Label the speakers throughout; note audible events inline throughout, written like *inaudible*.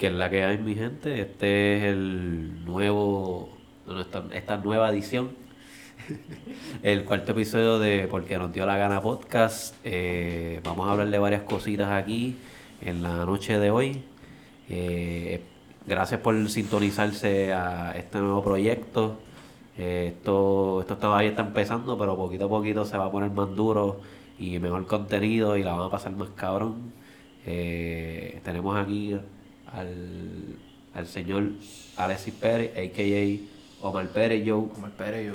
Speaker 1: que es la que hay, mi gente. Este es el nuevo, esta, esta nueva edición, *laughs* el cuarto episodio de Porque nos dio la gana podcast. Eh, vamos a hablar de varias cositas aquí en la noche de hoy. Eh, gracias por sintonizarse a este nuevo proyecto. Eh, esto, esto todavía está empezando, pero poquito a poquito se va a poner más duro y mejor contenido y la van a pasar más cabrón. tenemos aquí al, al señor Alexis Pérez, a.k.a. Omar Pérez Joe.
Speaker 2: Omar Pérez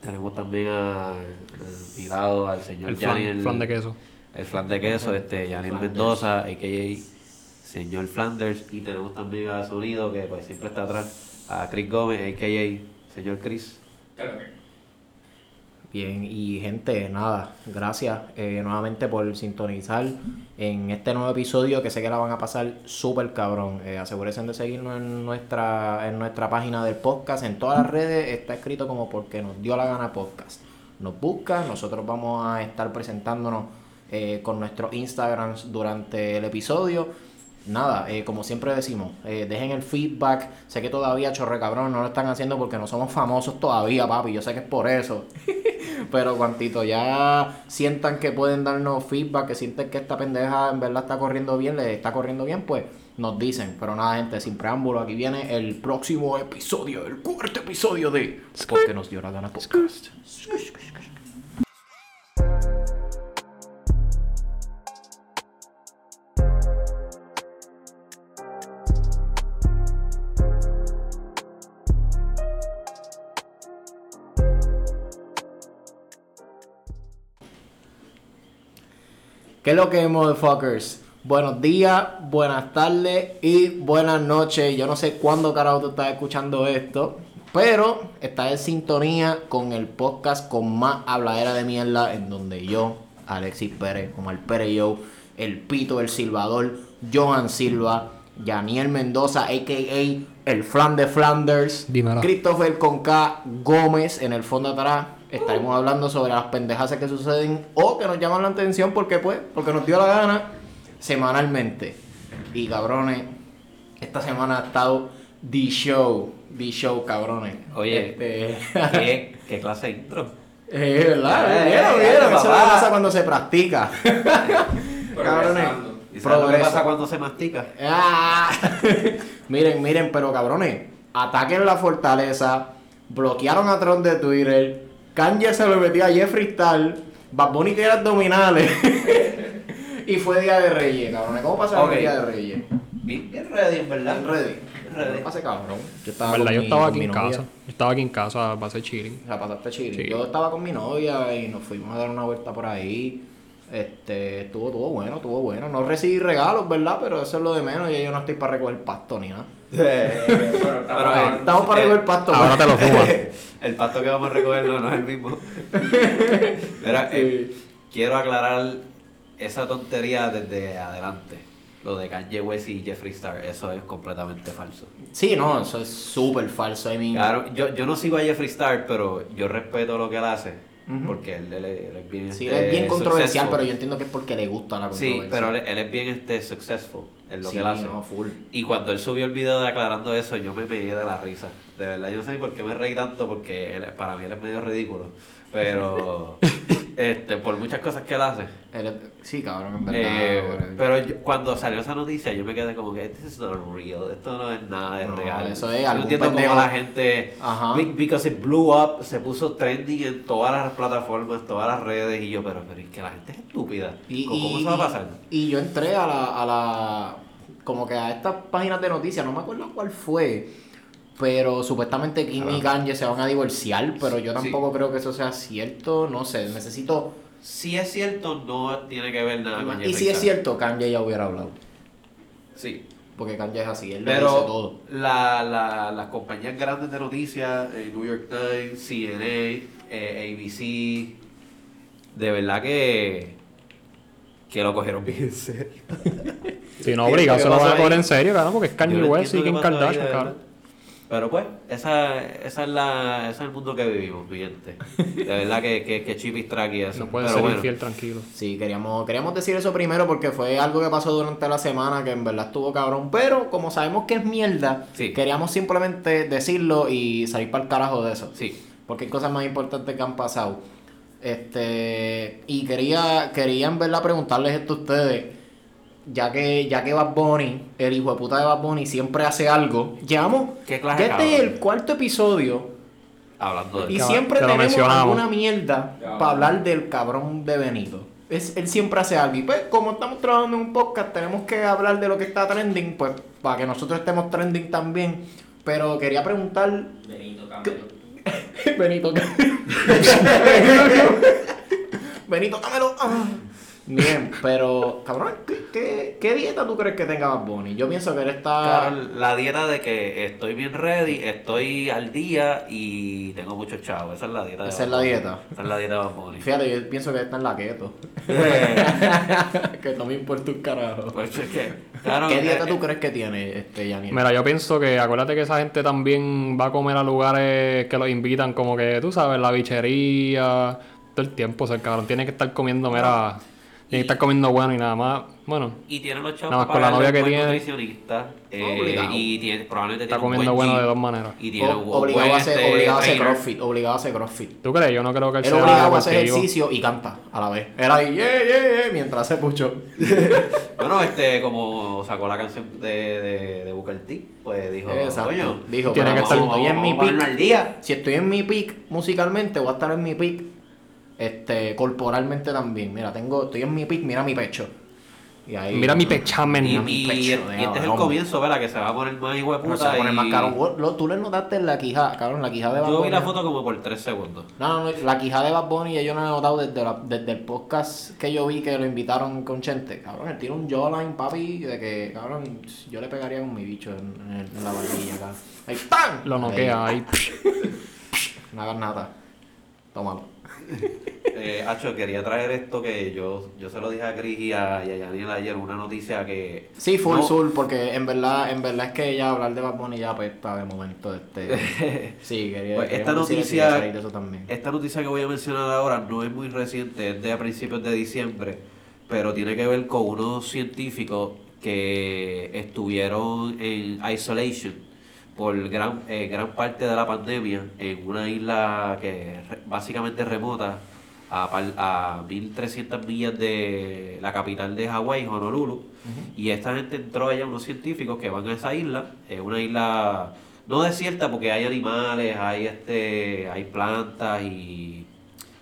Speaker 1: Tenemos también al mirado al señor
Speaker 3: el flan, de queso.
Speaker 1: El flan de queso, este, Yanil Mendoza, a.k.a. señor Flanders. Y tenemos también a Sonido, que pues siempre está atrás, a Chris Gómez, a.k.a. señor Chris.
Speaker 2: Bien, y gente, nada, gracias eh, nuevamente por sintonizar en este nuevo episodio que sé que la van a pasar súper cabrón. Eh, asegúrense de seguirnos en nuestra, en nuestra página del podcast, en todas las redes está escrito como porque nos dio la gana podcast. Nos busca, nosotros vamos a estar presentándonos eh, con nuestros Instagrams durante el episodio nada, eh, como siempre decimos, eh, dejen el feedback. Sé que todavía chorre cabrón no lo están haciendo porque no somos famosos todavía, papi. Yo sé que es por eso. *laughs* Pero cuantito ya sientan que pueden darnos feedback, que sienten que esta pendeja en verdad está corriendo bien, le está corriendo bien, pues nos dicen. Pero nada, gente, sin preámbulo, aquí viene el próximo episodio, el cuarto episodio de Porque nos dio la gana podcast. ¿Qué es lo que es, motherfuckers? Buenos días, buenas tardes y buenas noches. Yo no sé cuándo carajo tú estás escuchando esto, pero estás en sintonía con el podcast con más habladera de mierda, en donde yo, Alexis Pérez, Omar Pérez yo, el Pito, el Silvador, Johan Silva, Yaniel Mendoza, a.k.a. el Flan de Flanders, Christopher Conca Gómez en el fondo atrás, estaremos hablando sobre las pendejas que suceden o que nos llaman la atención porque pues, porque nos dio la gana semanalmente. Y cabrones, esta semana ha estado The Show, The Show, cabrones.
Speaker 1: Oye, este... ¿qué, *laughs* ¿qué, clase de intro?
Speaker 2: Eh, ¿verdad? Eh, vieron, Eso pasa cuando se practica. *laughs*
Speaker 1: cabrones. ¿Y sabes qué pasa cuando se mastica?
Speaker 2: Ah. *laughs* miren, miren, pero cabrones, ataquen la fortaleza, bloquearon a Tron de Twitter, Kanye se lo metió a Jeffree Star, Bad Bunny que era abdominales. *laughs* y fue Día de Reyes, cabrón. ¿Cómo pasó el Día de Reyes?
Speaker 1: Bien, bien ready, en verdad.
Speaker 2: Bien ready. ready. Pase cabrón.
Speaker 3: Yo estaba, verdad, yo estaba aquí en casa. Yo estaba aquí en casa, pasé chilling.
Speaker 2: O sea, pasaste chilling. Yo estaba con mi novia y nos fuimos a dar una vuelta por ahí. Este, estuvo, estuvo bueno, estuvo bueno. No recibí regalos, ¿verdad? Pero eso es lo de menos y yo no estoy para recoger pasto ni nada. Pero, estamos para recoger pasto.
Speaker 3: Ahora te lo fumas. *laughs*
Speaker 1: el pasto que vamos a recoger no, es el mismo. *laughs* Eh, quiero aclarar esa tontería desde adelante. Lo de Kanye West y Jeffree Star, eso es completamente falso.
Speaker 2: Sí, no, eso es súper falso. I
Speaker 1: Claro, yo, yo no sigo a Jeffree Star, pero yo respeto lo que él hace. Porque él, es bien,
Speaker 2: sí, es bien controversial, pero yo entiendo que es porque le gusta la controversia.
Speaker 1: Sí, pero él, es bien este, successful en lo que él hace. Y cuando él subió el video de aclarando eso, yo me pegué de la risa. De verdad, yo no sé por qué me reí tanto, porque para mí él es medio ridículo. Pero *laughs* este, por muchas cosas que él hace.
Speaker 2: sí, cabrón, en verdad. Eh,
Speaker 1: pero cuando salió esa noticia, yo me quedé como que esto es not real, esto no es nada de real.
Speaker 2: Eso es algo.
Speaker 1: entiendo cómo la gente, Ajá. because it blew up, se puso trending en todas las plataformas, todas las redes, y yo, pero, pero es que la gente es estúpida. Y, ¿Cómo, se va a pasar?
Speaker 2: Y yo entré a la, a la, como que a estas páginas de noticias, no me acuerdo cuál fue pero supuestamente Kim y Kanye se van a divorciar, pero yo tampoco creo que eso sea cierto, no sé, necesito...
Speaker 1: Si es cierto, no tiene que ver nada con
Speaker 2: Y si es cierto, Kanye ya hubiera hablado.
Speaker 1: Sí.
Speaker 2: Porque Kanye es así, él
Speaker 1: pero
Speaker 2: lo dice todo.
Speaker 1: La, la, las compañías grandes de noticias, eh, New York Times, CNN, eh, ABC, de verdad que que lo cogieron bien en serio. *laughs*
Speaker 3: Si no, obliga, se lo van a coger en serio, claro, porque es Kanye West y Kim Kardashian, claro.
Speaker 1: Pero pues, esa, esa es la, ese es el mundo que vivimos, mi gente. De verdad que, que, que chip y track y eso.
Speaker 3: No puedes
Speaker 1: Pero
Speaker 3: ser
Speaker 1: bueno,
Speaker 3: infiel tranquilo.
Speaker 2: Sí, queríamos, queríamos decir eso primero porque fue algo que pasó durante la semana que en verdad estuvo cabrón. Pero como sabemos que es mierda,
Speaker 1: Sí.
Speaker 2: queríamos simplemente decirlo y salir para el carajo de eso.
Speaker 1: Sí.
Speaker 2: Porque hay cosas más importantes que han pasado. Este. Y quería, quería en verdad preguntarles esto a ustedes. Ya que, ya que Bad Bunny, el hijo de puta de Bad Bunny, siempre hace algo. Llevamos.
Speaker 1: ¿Qué clase
Speaker 2: ya
Speaker 1: de
Speaker 2: este es
Speaker 1: cabrón?
Speaker 2: el cuarto episodio.
Speaker 1: Hablando de
Speaker 2: Y siempre tenemos alguna mierda para hablar del cabrón de Benito. Es, él siempre hace algo. Y pues, como estamos trabajando en un podcast, tenemos que hablar de lo que está trending, pues, para que nosotros estemos trending también. Pero quería preguntar.
Speaker 4: Benito Camelo. *laughs*
Speaker 2: Benito, *laughs* Benito, dámelo. Ah. Bien, *laughs* pero, cabrón, ¿qué, qué, qué dieta tú crees que tenga Bad Bunny? Yo pienso que él está.
Speaker 1: Claro, la dieta de que estoy bien ready, estoy al día y tengo muchos chavos. Esa es la dieta de
Speaker 2: Esa es la dieta.
Speaker 1: Esa es la dieta de Bad Bunny.
Speaker 2: Fíjate, yo pienso que está en la keto. *laughs* que no me importa un carajo.
Speaker 1: Pues es que, claro,
Speaker 2: ¿Qué
Speaker 1: eh,
Speaker 2: dieta
Speaker 1: eh,
Speaker 2: tú crees que tiene este Yaniel?
Speaker 3: Mira, yo pienso que acuérdate que esa gente también va a comer a lugares que los invitan, como que tú sabes, la bichería, todo el tiempo, o sea, el cabrón tiene que estar comiendo, mira, tiene que estar comiendo bueno y nada más. Bueno,
Speaker 1: Y tiene los chavos
Speaker 3: Nada más
Speaker 1: para
Speaker 3: con la novia que tiene.
Speaker 1: nutricionista. eh,
Speaker 2: Obligado.
Speaker 1: y tiene, probablemente
Speaker 3: está
Speaker 1: tiene un
Speaker 3: comiendo
Speaker 1: buen
Speaker 3: bueno de dos maneras.
Speaker 1: Y tiene
Speaker 2: O-
Speaker 1: un
Speaker 2: obligado,
Speaker 1: buen,
Speaker 2: a hacer,
Speaker 1: este,
Speaker 2: obligado a hacer crossfit, obligado a hacer crossfit.
Speaker 3: ¿Tú crees? Yo no creo que él
Speaker 2: Él
Speaker 3: sea
Speaker 2: obligado a hacer ejercicio y canta a la vez. Él ahí, yeah, yeah, yeah, mientras hace pucho. *laughs*
Speaker 1: Bueno, este, como sacó la canción de, de, de Booker T, pues dijo,
Speaker 2: Exacto.
Speaker 1: coño,
Speaker 2: Dijo,
Speaker 3: Tiene que estar-
Speaker 2: estoy en mi peak, si estoy en mi peak musicalmente, voy a estar en mi peak este, corporalmente también. Mira, tengo, estoy en mi peak, mira mi pecho. Y ahí,
Speaker 3: Mira mi pechamen.
Speaker 1: Y,
Speaker 2: mi
Speaker 1: y-
Speaker 2: pecho,
Speaker 1: y
Speaker 2: de
Speaker 1: este es el
Speaker 2: cabrón.
Speaker 1: comienzo, ¿verdad? Que se va a poner más hijo de puta.
Speaker 2: se va a poner
Speaker 1: y-
Speaker 2: más caro. Lo- Tú le notaste la quijada, cabrón, la quijada de Bad
Speaker 1: Yo vi
Speaker 2: Bunny.
Speaker 1: la foto como por tres segundos.
Speaker 2: No, no, no, la quijada de Bad Bunny yo no la he notado desde, la- desde el podcast que yo vi que lo invitaron con Chente. Cabrón, él tiene un jawline, papi, de que, cabrón, yo le pegaría con mi bicho en, en- en la barbilla acá. Ahí, ¡pam!
Speaker 3: Lo noquea ahí. *laughs*
Speaker 2: No hagas nada. Tómalo.
Speaker 1: Eh, Hacho, quería traer esto que yo, yo se lo dije a Chris y a, y a Yaniel ayer, una noticia que...
Speaker 2: Sí, full
Speaker 1: No.
Speaker 2: full, porque en verdad, en verdad es que ya hablar de Bad Bunny ya pues está de momento. Este... *laughs* Sí, quería,
Speaker 1: Pues esta
Speaker 2: decir
Speaker 1: noticia-
Speaker 2: eso también.
Speaker 1: Esta noticia que voy a mencionar ahora no es muy reciente, es de a principios de diciembre, pero tiene que ver con unos científicos que estuvieron en isolation por gran, eh, gran parte de la pandemia en una isla que re- básicamente remota a, a 1300 millas de la capital de Hawái, Honolulu, y esta gente entró allá, unos científicos que van a esa isla, es una isla no desierta porque hay animales, hay este, hay plantas y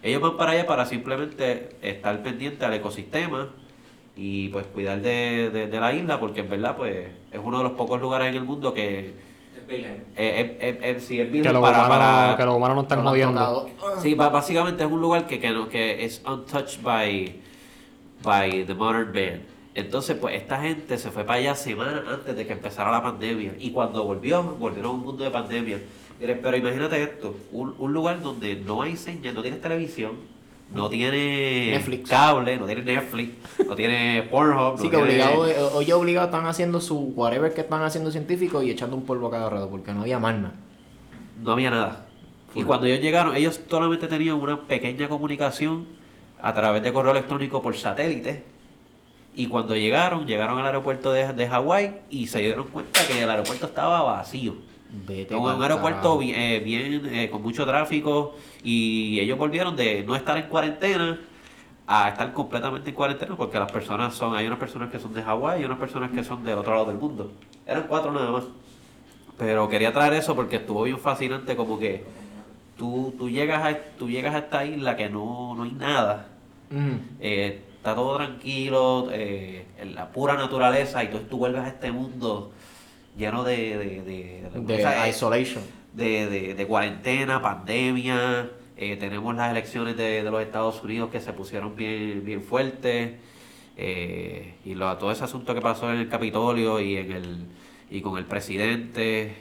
Speaker 1: ellos van para allá para simplemente estar pendiente al ecosistema y pues cuidar de, de- de la isla porque en verdad pues es uno de los pocos lugares en el mundo que Eh, eh, eh, eh, sí, es
Speaker 3: Que los
Speaker 1: para,
Speaker 3: humanos,
Speaker 1: para-
Speaker 3: que los humanos no están jodiendo.
Speaker 2: tocado.
Speaker 1: Sí, básicamente es un lugar que, que, no- que es untouched by, by the modern man. Entonces, pues esta gente se fue para allá semanas antes de que empezara la pandemia. Y cuando volvió, volvieron a un mundo de pandemia. Pero imagínate esto, un, un lugar donde no hay señal, no tienes televisión, no tiene
Speaker 2: Netflix.
Speaker 1: cable, no tiene Netflix, no tiene Pornhub,
Speaker 2: Sí,
Speaker 1: no
Speaker 2: que obligado, eh, hoy obligado están haciendo su whatever que están haciendo científicos y echando un polvo a cada rato porque no había más nada.
Speaker 1: no había nada. Y cuando ellos llegaron, ellos solamente tenían una pequeña comunicación a través de correo electrónico por satélite. Y cuando llegaron, llegaron al aeropuerto de, de Hawái y se dieron cuenta que el aeropuerto estaba vacío.
Speaker 2: Vete
Speaker 1: Un,
Speaker 2: pa'l
Speaker 1: un aeropuerto bien, eh, bien, eh, con mucho tráfico y ellos volvieron de no estar en cuarentena a estar completamente en cuarentena porque las personas son, hay unas personas que son de Hawái y unas personas que son del otro lado del mundo. Eran cuatro nada más. Pero quería traer eso porque estuvo bien fascinante como que tú, tú, llegas, a, tú llegas a esta isla que no, no hay nada.
Speaker 2: Ujú.
Speaker 1: Eh, está todo tranquilo, en la pura naturaleza y tú, tú vuelves a este mundo lleno de... De, de,
Speaker 2: De
Speaker 1: o sea, eh,
Speaker 2: isolation.
Speaker 1: de, de, de cuarentena, pandemia, eh, tenemos las elecciones de, de los Estados Unidos que se pusieron bien, bien fuertes, eh, y lo, todo ese asunto que pasó en el Capitolio y en el y con el presidente.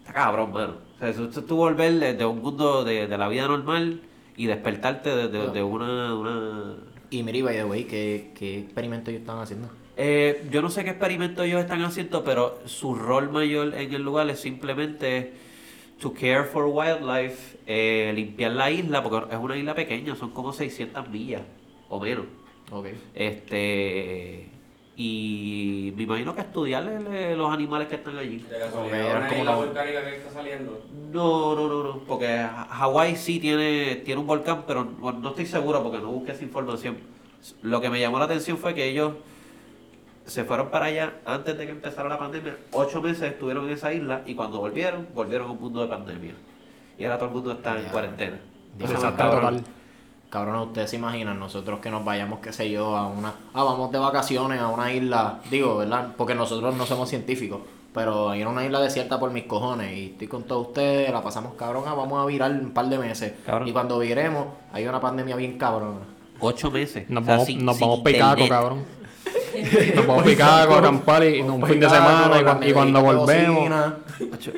Speaker 1: Está cabrón, mano. O sea, eso tú volver de, de un mundo de, de la vida normal y despertarte de, de- de una, una...
Speaker 2: Y mira, by the way, ¿qué, qué experimento ellos estaban haciendo?
Speaker 1: Eh, yo no sé qué experimento ellos están haciendo, pero su rol mayor en el lugar es simplemente to care for wildlife, eh, limpiar la isla, porque es una isla pequeña, son como 600 millas o menos. Este y me imagino que estudiarle los animales que están allí.
Speaker 4: De casualidad,
Speaker 2: como la-
Speaker 4: volcánica que está saliendo.
Speaker 1: No, no, no, no, porque Ha- Hawái sí tiene, tiene un volcán, pero bueno, no estoy seguro porque no busqué esa información. Lo que me llamó la atención fue que ellos se fueron para allá antes de que empezara la pandemia. Ocho meses estuvieron en esa isla y cuando volvieron, volvieron a un mundo de pandemia. Y ahora todo el mundo está en
Speaker 2: Ya.
Speaker 1: cuarentena. Está.
Speaker 2: Cabrón, ustedes se imaginan nosotros que nos vayamos, qué sé yo, a una... Ah, vamos de vacaciones a una isla, digo, ¿verdad? Porque nosotros no somos científicos, pero ir a una isla desierta por mis cojones y estoy con todos ustedes, la pasamos cabrón, ah, vamos a virar un par de meses.
Speaker 1: Cabrón.
Speaker 2: Y cuando viremos, hay una pandemia bien cabrona.
Speaker 1: Ocho meses.
Speaker 3: Nos
Speaker 1: O sea,
Speaker 3: vamos,
Speaker 1: sin-
Speaker 3: nos
Speaker 1: sin
Speaker 3: vamos picaco,
Speaker 1: internet.
Speaker 3: cabrón. *laughs* Nos vamos picaco a acampar y, un fin de semana y, cuan- y cuando volvemos,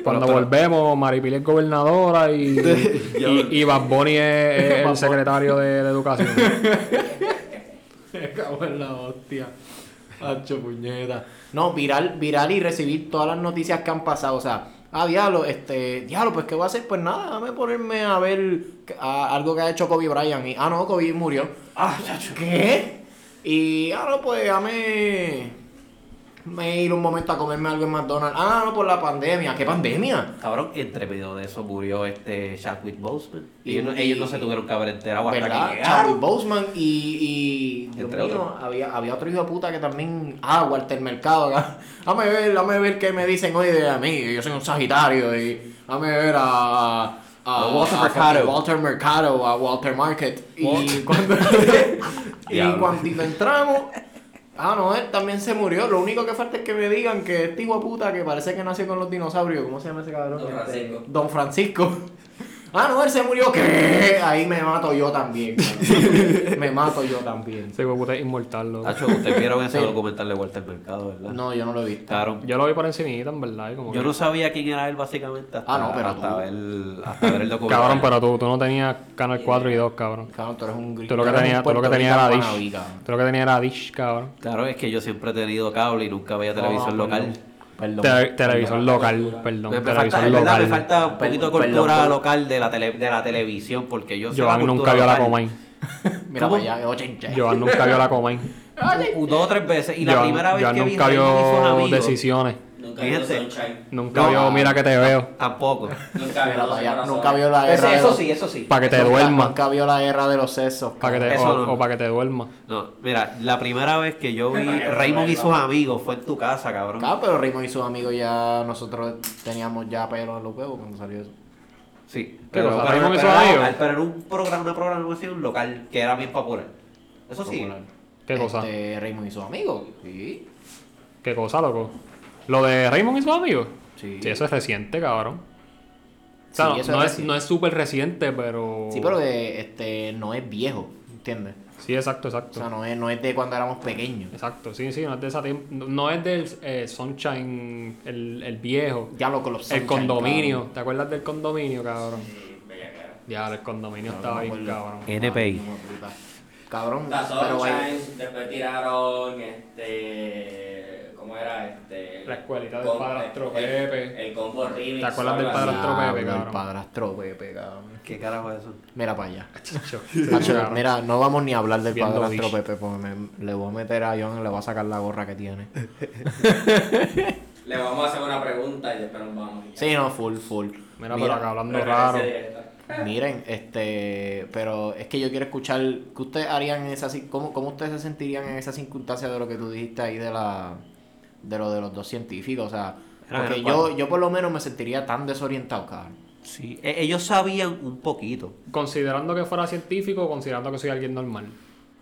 Speaker 3: cuando volvemos, Maripili es gobernadora y, *laughs* y, y Bad Bunny es, es el *laughs* secretario de, de educación.
Speaker 2: Me cago en la hostia. Hacho puñeta. No, viral, viral y recibir todas las noticias que han pasado. O sea, ah, diablo, este, diablo, pues ¿qué voy a hacer? Pues nada, déjame ponerme a ver a- algo que ha hecho Kobe Bryant. Y, ah, no, Kobe murió. Ah, chacho, ¿qué? Y, ah, no, pues déjame me ir un momento a comerme algo en McDonald's. Ah, no, por la pandemia. ¿Qué pandemia?
Speaker 1: Cabrón, entre medio de eso murió este Chadwick Boseman.
Speaker 2: Y-
Speaker 1: ellos, no- ellos no se tuvieron que haber enterado hasta
Speaker 2: ¿Verdad?
Speaker 1: que llegaron.
Speaker 2: Charlie Boseman y, y Dios
Speaker 1: Entre
Speaker 2: mío, había, había otro hijo de puta que también. Ah, Walter Mercado. *laughs* Dame ver, dame ver qué me dicen hoy de a mí. Yo soy un Sagitario. Y dame ver a. a
Speaker 1: A Walter
Speaker 2: a
Speaker 1: Mercado.
Speaker 2: Walter Mercado, a Walter Market. Y cuando. *laughs* y
Speaker 1: Diablo.
Speaker 2: cuando entramos. Ah, no, él también se murió. Lo único que falta es que me digan que este hijo puta que parece que nació con los dinosaurios. ¿Cómo se llama ese cabrón?
Speaker 4: Don
Speaker 2: Este,
Speaker 4: Francisco.
Speaker 2: Don Francisco. Ah, no, él se murió. ¿Qué? Ahí me mato yo también. cabrón. *laughs* me mato yo también.
Speaker 3: Ese hueputa es inmortal, loco.
Speaker 1: Tacho, ustedes vieron ese
Speaker 2: Sí.
Speaker 1: documental de Walter Mercado, ¿verdad?
Speaker 2: No, yo no lo he visto.
Speaker 3: Yo lo vi por encimita, en verdad. y Como
Speaker 1: Yo
Speaker 3: que-
Speaker 1: no sabía quién era él básicamente hasta,
Speaker 2: Ah, no, pero
Speaker 1: hasta,
Speaker 2: tú.
Speaker 1: ver, hasta ver el *laughs* documental.
Speaker 3: Cabrón, pero tú, tú no tenías Canal 4 y 2, cabrón.
Speaker 2: Cabrón, tú eres un gringo.
Speaker 3: Tú lo que tenías tú lo que
Speaker 2: Puerto
Speaker 3: tenías era Dish. Tú lo que tenías era Dish, cabrón.
Speaker 1: Claro, es que yo siempre he tenido cable y nunca veía televisión
Speaker 2: No,
Speaker 1: local.
Speaker 2: Perdón. Perdón.
Speaker 3: Tele- televisor local, perdón.
Speaker 1: Me,
Speaker 3: televisor
Speaker 1: falta, es verdad,
Speaker 3: local.
Speaker 1: me falta un poquito de cultura
Speaker 2: perdón.
Speaker 1: local de la, tele, de la televisión, porque yo la
Speaker 3: Joan nunca vio la
Speaker 1: local
Speaker 3: Comay. *laughs*
Speaker 2: Mira
Speaker 1: ¿Cómo?
Speaker 2: para allá.
Speaker 3: Joan nunca vio la Comay. *laughs*
Speaker 1: dos o tres veces. Y la
Speaker 3: Joan-
Speaker 1: primera vez
Speaker 3: Joan
Speaker 1: que vi
Speaker 3: nunca
Speaker 1: sus
Speaker 3: vio decisiones.
Speaker 4: Nunca
Speaker 1: Fíjense.
Speaker 4: vio Sunshine.
Speaker 3: Nunca
Speaker 1: No.
Speaker 3: vio Mira que te veo.
Speaker 1: Tampoco.
Speaker 4: Nunca vio
Speaker 2: allá,
Speaker 4: Corazones.
Speaker 2: nunca vio la guerra de
Speaker 1: eso
Speaker 2: los-
Speaker 1: sí, eso sí.
Speaker 3: Para que te duerma.
Speaker 2: Nunca vio la guerra de los sesos.
Speaker 3: Para que te, o,
Speaker 1: no.
Speaker 3: o para que te duerma.
Speaker 1: No, mira, la primera vez que yo vi *laughs* Raymond y sus amigos fue en tu casa, cabrón.
Speaker 2: Claro, pero Raymond y sus amigos ya nosotros teníamos ya pelo en los huevos cuando salió eso.
Speaker 1: Sí,
Speaker 3: ¿Qué
Speaker 1: pero,
Speaker 3: Raymond y
Speaker 1: pero
Speaker 3: sus
Speaker 1: era
Speaker 3: amigos.
Speaker 1: pero en un programa, una programación local que era bien popular. Eso sí.
Speaker 3: ¿Qué cosa?
Speaker 2: Este, Raymond y sus amigos. Sí.
Speaker 3: ¿Qué cosa, loco? ¿Lo de Raymond y sus amigos?
Speaker 2: Sí.
Speaker 3: Sí, eso es reciente, cabrón. O sea,
Speaker 2: Sí,
Speaker 3: no-
Speaker 2: eso
Speaker 3: no,
Speaker 2: es
Speaker 3: es,
Speaker 2: reciente.
Speaker 3: no es súper reciente, pero...
Speaker 2: Sí, pero que este, no es viejo, ¿entiendes?
Speaker 3: Sí, exacto,
Speaker 2: O
Speaker 3: exacto.
Speaker 2: sea, no es, no es de cuando éramos pequeños.
Speaker 3: Exacto, sí, sí, no es de esa tiempo. No, es del eh, Sunshine, el, el viejo.
Speaker 2: Diablo con los
Speaker 3: El
Speaker 2: Sunshine,
Speaker 3: condominio.
Speaker 2: cabrón.
Speaker 3: ¿Te acuerdas del condominio, cabrón?
Speaker 4: Sí, bella cara.
Speaker 3: Ya, el condominio estaba bien, cabrón.
Speaker 1: NPI.
Speaker 2: De puta. Cabrón,
Speaker 4: La
Speaker 2: pero hay-
Speaker 4: Sunshine, después tiraron este. ¿Cómo era? Este.
Speaker 3: La escuelita del padrastro
Speaker 4: el-
Speaker 3: Pepe.
Speaker 4: El combo remix.
Speaker 3: ¿Te acuerdas del
Speaker 4: así.
Speaker 3: padrastro Pepe, cabrón?
Speaker 2: El padrastro Pepe, cabrón.
Speaker 1: ¿Qué carajo es eso?
Speaker 2: Mira para allá. *laughs* Mira, no vamos ni a hablar del padrastro. Pepe porque me- le voy a meter a John y le voy a sacar la gorra que tiene. *laughs*
Speaker 4: Le vamos a hacer una pregunta y después nos vamos.
Speaker 2: Sí, no, full, full.
Speaker 3: Mira, pero acá hablando raro. *laughs*
Speaker 2: Miren, este, pero es que yo quiero escuchar qué ustedes harían en esa cómo, cómo ustedes se sentirían en esa circunstancia de lo que tú dijiste ahí de la de lo de los dos científicos, o sea, porque yo yo por lo menos me sentiría tan desorientado, cabrón.
Speaker 1: Sí, e- ellos sabían un poquito.
Speaker 3: Considerando que fuera científico o considerando que soy alguien normal.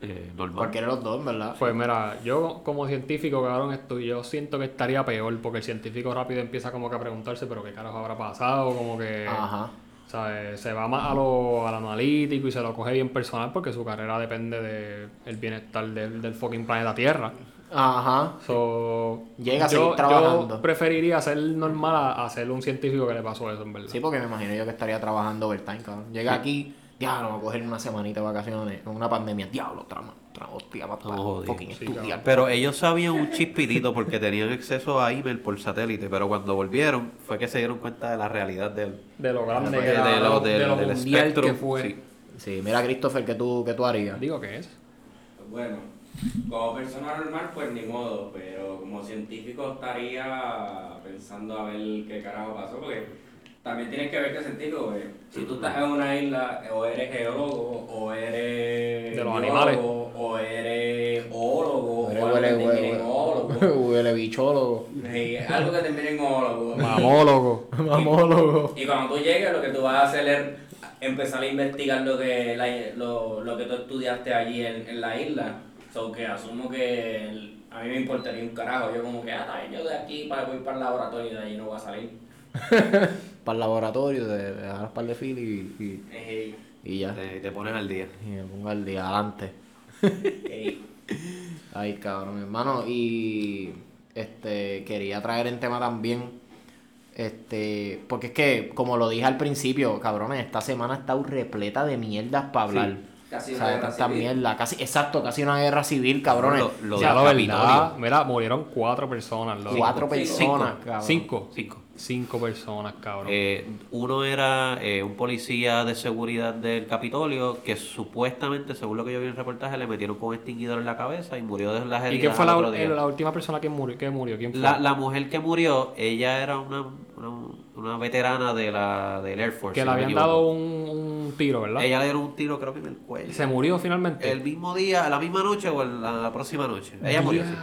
Speaker 1: Eh, normal.
Speaker 2: Cualquiera de los dos, ¿verdad?
Speaker 3: Pues mira, yo como científico, cabrón, estoy, yo siento que estaría peor porque el científico rápido empieza como que a preguntarse, pero qué carajo habrá pasado, como que...
Speaker 2: Ajá.
Speaker 3: ¿sabes? Se va más a lo, al analítico y se lo coge bien personal porque su carrera depende del el bienestar del, del fucking planeta Tierra.
Speaker 2: Ajá.
Speaker 3: So,
Speaker 2: Llega a
Speaker 3: yo,
Speaker 2: seguir trabajando.
Speaker 3: Yo preferiría ser normal a, a ser un científico que le pasó eso, en verdad.
Speaker 2: Sí, porque me imagino yo que estaría trabajando overtime, cabrón. Llega aquí, diablo, voy a coger una semanita de vacaciones, en una pandemia, diablo, trama. Otra hostia para
Speaker 1: jodidos.
Speaker 2: fucking
Speaker 3: Sí,
Speaker 2: estudiar.
Speaker 1: Pero ellos sabían un chispitito porque tenían acceso a email por satélite, pero cuando volvieron fue que se dieron cuenta de la realidad del,
Speaker 3: De lo grande
Speaker 1: de,
Speaker 3: que era,
Speaker 1: de lo, del,
Speaker 3: de lo
Speaker 1: del espectro.
Speaker 3: que fue.
Speaker 1: Sí.
Speaker 2: Sí, mira, Christopher, ¿qué tú, qué tú harías?
Speaker 3: Digo que es.
Speaker 4: Bueno, como persona normal, pues ni modo, pero como científico estaría pensando a ver qué carajo pasó, porque también tienes que ver qué científico, porque si tú estás en una isla, o eres geólogo, o eres.
Speaker 3: De los
Speaker 4: biólogo,
Speaker 3: animales.
Speaker 4: O eres
Speaker 2: Huele,
Speaker 4: o algo que termine en
Speaker 2: huele,
Speaker 4: oólogo. *laughs*
Speaker 2: huele bichólogo.
Speaker 4: Sí, algo que termine en oólogo.
Speaker 3: Mamólogo.
Speaker 2: Mamólogo.
Speaker 4: Y cuando tú llegues, lo que tú vas a hacer es empezar a investigar lo que, la- lo, lo que tú estudiaste allí en, en la isla. So que asumo que el- a mí me importaría un carajo. Yo como que, ah, está bien, yo de aquí para, voy para el laboratorio y de allí no voy a salir. *laughs*
Speaker 2: Para el laboratorio, de, de dar un par de fil y, y, y ya.
Speaker 1: Te, te pones al día.
Speaker 2: Y me pongo al día adelante. *laughs* Ay, cabrón, hermano. Y este quería traer en tema también. Este, porque es que, como lo dije al principio, cabrones, esta semana ha estado repleta de mierdas para hablar.
Speaker 4: Casi
Speaker 2: o
Speaker 4: una
Speaker 2: sea,
Speaker 4: guerra
Speaker 2: tanta
Speaker 4: civil.
Speaker 2: mierda, casi, exacto, casi una guerra civil, cabrones.
Speaker 1: Lo, lo
Speaker 3: O sea, la verdad, mira, murieron cuatro personas, loco.
Speaker 2: Cuatro
Speaker 4: Cinco.
Speaker 2: personas,
Speaker 1: Cinco.
Speaker 2: cabrón.
Speaker 3: Cinco.
Speaker 1: Cinco.
Speaker 3: Cinco personas, cabrón.
Speaker 1: Eh, uno era eh, un policía de seguridad del Capitolio que supuestamente, según lo que yo vi en el reportaje, le metieron con un extinguidor en la cabeza y murió de las heridas.
Speaker 3: ¿Y quién fue la, última persona que murió? Que murió? ¿Quién fue?
Speaker 1: La, la mujer que murió, ella era una, una, una veterana de la, del Air Force.
Speaker 3: que
Speaker 1: si
Speaker 3: le habían dado un, un tiro, ¿verdad?
Speaker 1: Ella le dieron un tiro, creo que en el cuello.
Speaker 3: Se murió finalmente.
Speaker 1: El mismo día, la misma noche o en la, próxima noche. Ella murió, sí.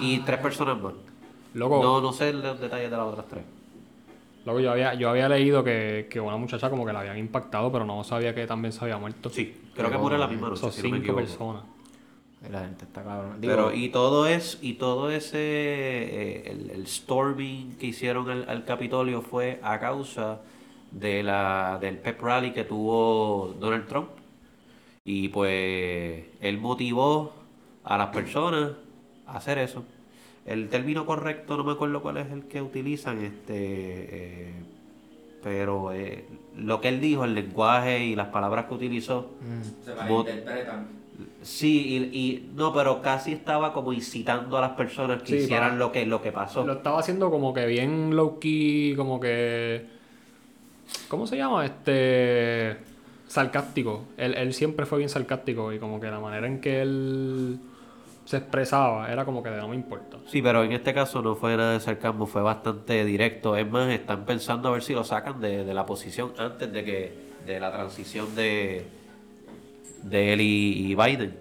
Speaker 1: Y tres personas más.
Speaker 3: Loco,
Speaker 1: No, no sé los detalles de las otras tres.
Speaker 3: loco, yo había, yo había leído que, que una muchacha como que la habían impactado, pero no sabía que también se había muerto.
Speaker 1: Sí, creo que murió la misma noche.
Speaker 3: Son
Speaker 1: si
Speaker 3: cinco personas.
Speaker 2: La gente está cabrón. Digo,
Speaker 1: Pero y todo es y todo ese eh, el, el storming que hicieron al, al Capitolio fue a causa de la del pep rally que tuvo Donald Trump y pues él motivó a las personas a hacer eso. El término correcto no me acuerdo cuál es el que utilizan este eh, pero eh, lo que él dijo, el lenguaje y las palabras que utilizó
Speaker 2: mm,
Speaker 4: Se malinterpretan.
Speaker 1: Sí, y, y- no, pero casi estaba como incitando a las personas que
Speaker 3: Sí,
Speaker 1: hicieran
Speaker 3: para-
Speaker 1: lo que lo que pasó.
Speaker 3: Lo estaba haciendo como que bien low key, como que. ¿Cómo se llama? Este. Sarcástico. Él, él siempre fue bien sarcástico y como que la manera en que él se expresaba era como que de no me importa.
Speaker 1: Sí, pero en este caso no fue nada de sarcasmo, fue bastante directo. Es más, están pensando a ver si lo sacan de, de la posición antes de que de la transición de de él y, y Biden.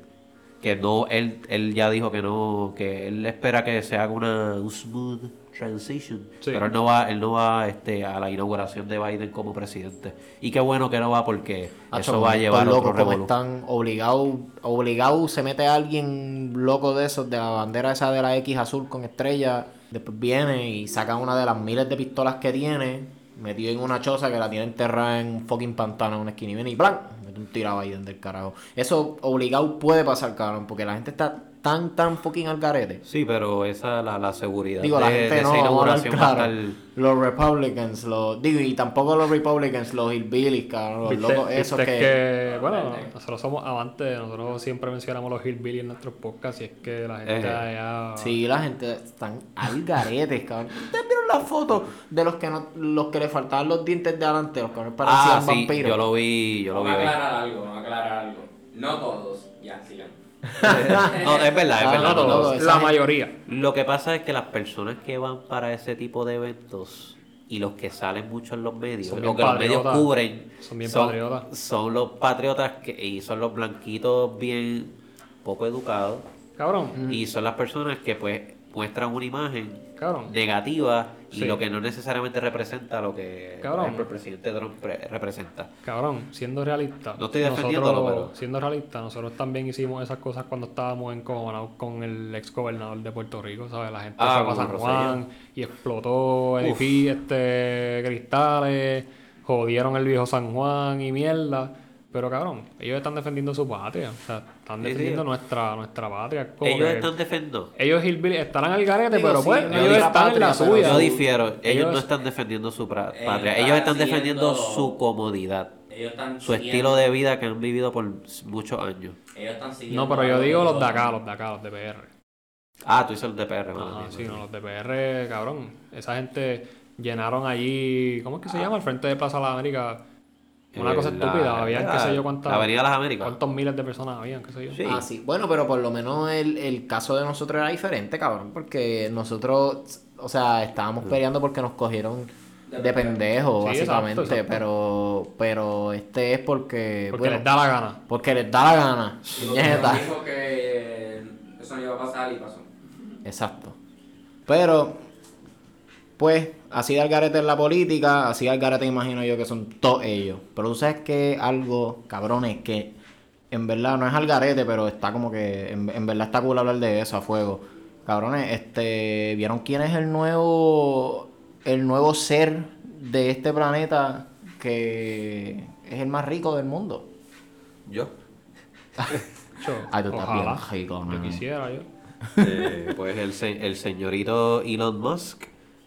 Speaker 1: Que no, él, él ya dijo que no, que él espera que se haga una un smooth transition.
Speaker 3: Sí.
Speaker 1: Pero él no va, él no va este, a la inauguración de Biden como presidente. Y qué bueno que no va porque
Speaker 2: Hacho,
Speaker 1: eso va a llevar a otro
Speaker 2: locos como están obligados, obligado se mete alguien loco de esos, de la bandera esa de la X azul con estrella, después viene y saca una de las miles de pistolas que tiene, metido en una choza que la tiene enterrada en un fucking pantano en una esquina y viene y ¡blan! Un tiro a Biden del carajo. Eso obligado puede pasar, cabrón, porque la gente está tan, tan fucking al garete.
Speaker 1: Sí, pero esa la, la seguridad
Speaker 2: Digo,
Speaker 1: de,
Speaker 2: la
Speaker 1: de
Speaker 2: gente
Speaker 1: esa
Speaker 2: no, vamos a hablar
Speaker 1: inauguración va a
Speaker 2: claro.
Speaker 1: estar-
Speaker 2: Los Republicans, los, digo, y tampoco los Republicans, los hillbillies, cabrón, los
Speaker 3: ¿Viste-
Speaker 2: locos esos
Speaker 3: viste
Speaker 2: que...
Speaker 3: bueno, nosotros somos amantes, nosotros siempre mencionamos los hillbilly en nuestros podcasts y es que la gente
Speaker 1: Eh.
Speaker 3: allá...
Speaker 2: Sí, la gente están al garete, cabrón. ¿Ustedes vieron la foto de los que no, los que le faltaban los dientes de adelante, los que no parecían
Speaker 1: Ah, sí,
Speaker 2: vampiros?
Speaker 1: yo lo vi, yo lo vi
Speaker 4: Vamos a
Speaker 1: hoy.
Speaker 4: aclarar algo, vamos a aclarar algo. No todos, ya, sigan. *laughs*
Speaker 1: No, es verdad, es
Speaker 2: Ah,
Speaker 1: verdad.
Speaker 2: no
Speaker 3: la
Speaker 2: gente-
Speaker 3: mayoría.
Speaker 1: Lo que pasa es que las personas que van para ese tipo de eventos y los que salen mucho en los medios,
Speaker 3: Son
Speaker 1: o
Speaker 3: bien
Speaker 1: que los medios cubren,
Speaker 3: Son bien patriotas.
Speaker 1: son los patriotas que, y son los blanquitos bien poco educados
Speaker 3: Cabrón,
Speaker 1: y son las personas que pues muestran una imagen
Speaker 3: cabrón.
Speaker 1: negativa y
Speaker 3: Sí.
Speaker 1: lo que no necesariamente representa lo que por ejemplo, el presidente Trump pre- representa.
Speaker 3: Cabrón, siendo realista.
Speaker 1: No estoy defendiéndolo,
Speaker 3: nosotros,
Speaker 1: pero-
Speaker 3: Siendo realista, nosotros también hicimos esas cosas cuando estábamos encojonados con el ex gobernador de Puerto Rico, ¿sabes? La gente
Speaker 1: Ah,
Speaker 3: fue a
Speaker 1: con
Speaker 3: San. Juan y explotó edificios, este, cristales, jodieron el viejo San Juan y mierda. Pero cabrón, ellos están defendiendo su patria. O sea, están
Speaker 1: Sí, sí.
Speaker 3: defendiendo nuestra, nuestra patria. Como
Speaker 1: Ellos
Speaker 3: que
Speaker 1: están defendiendo.
Speaker 3: ellos hillbilly estarán al garete,
Speaker 2: Digo,
Speaker 3: pero
Speaker 2: sí,
Speaker 3: pues,
Speaker 2: no
Speaker 3: ellos están en la
Speaker 2: patria, pero
Speaker 3: suya.
Speaker 1: Yo difiero, ellos,
Speaker 3: Ellos-
Speaker 1: no están defendiendo su pra- patria,
Speaker 4: están
Speaker 1: ellos están defendiendo su comodidad.
Speaker 4: Ellos están
Speaker 1: su
Speaker 4: siguiendo-
Speaker 1: estilo de vida que han vivido por muchos años.
Speaker 4: Ellos están siguiendo.
Speaker 3: No, pero yo digo los de acá, los de acá, los de PR.
Speaker 1: Ah, tú dices el de PR,
Speaker 3: Ajá, sí, no, los de PR, cabrón. Esa gente llenaron allí, ¿cómo es que se llama? Al frente de Plaza de las Américas. Una
Speaker 1: Eh,
Speaker 3: cosa
Speaker 1: la-
Speaker 3: estúpida, habían qué sé yo cuántas.
Speaker 1: La Avenida de las Américas.
Speaker 3: ¿Cuántos miles de personas habían, qué sé yo?
Speaker 1: Sí.
Speaker 2: Ah, sí. Bueno, pero por lo menos el, el caso de nosotros era diferente, cabrón. Porque nosotros, o sea, estábamos peleando porque nos cogieron
Speaker 4: De
Speaker 3: Sí,
Speaker 2: básicamente.
Speaker 3: exacto, exacto.
Speaker 2: Pero pero este es porque.
Speaker 3: Porque
Speaker 2: bueno,
Speaker 3: les da la gana.
Speaker 2: Porque les da la gana.
Speaker 4: Dijo que eso no iba a pasar y pasó.
Speaker 2: Exacto. Pero, pues, así de algarete en la política, así de algarete imagino yo que son todos ellos. Pero tú sabes que algo, cabrones, que en verdad no es algarete, pero está como que, en, en verdad está cool hablar de eso a fuego. Cabrones, este, ¿vieron quién es el nuevo, el nuevo ser de este planeta que es el más rico del mundo?
Speaker 1: Yo. *laughs*
Speaker 3: Cho,
Speaker 2: Ay, tú estás bien
Speaker 3: ojalá.
Speaker 2: rico,
Speaker 3: Yo quisiera yo.
Speaker 1: Eh, pues el, se- el señorito Elon Musk,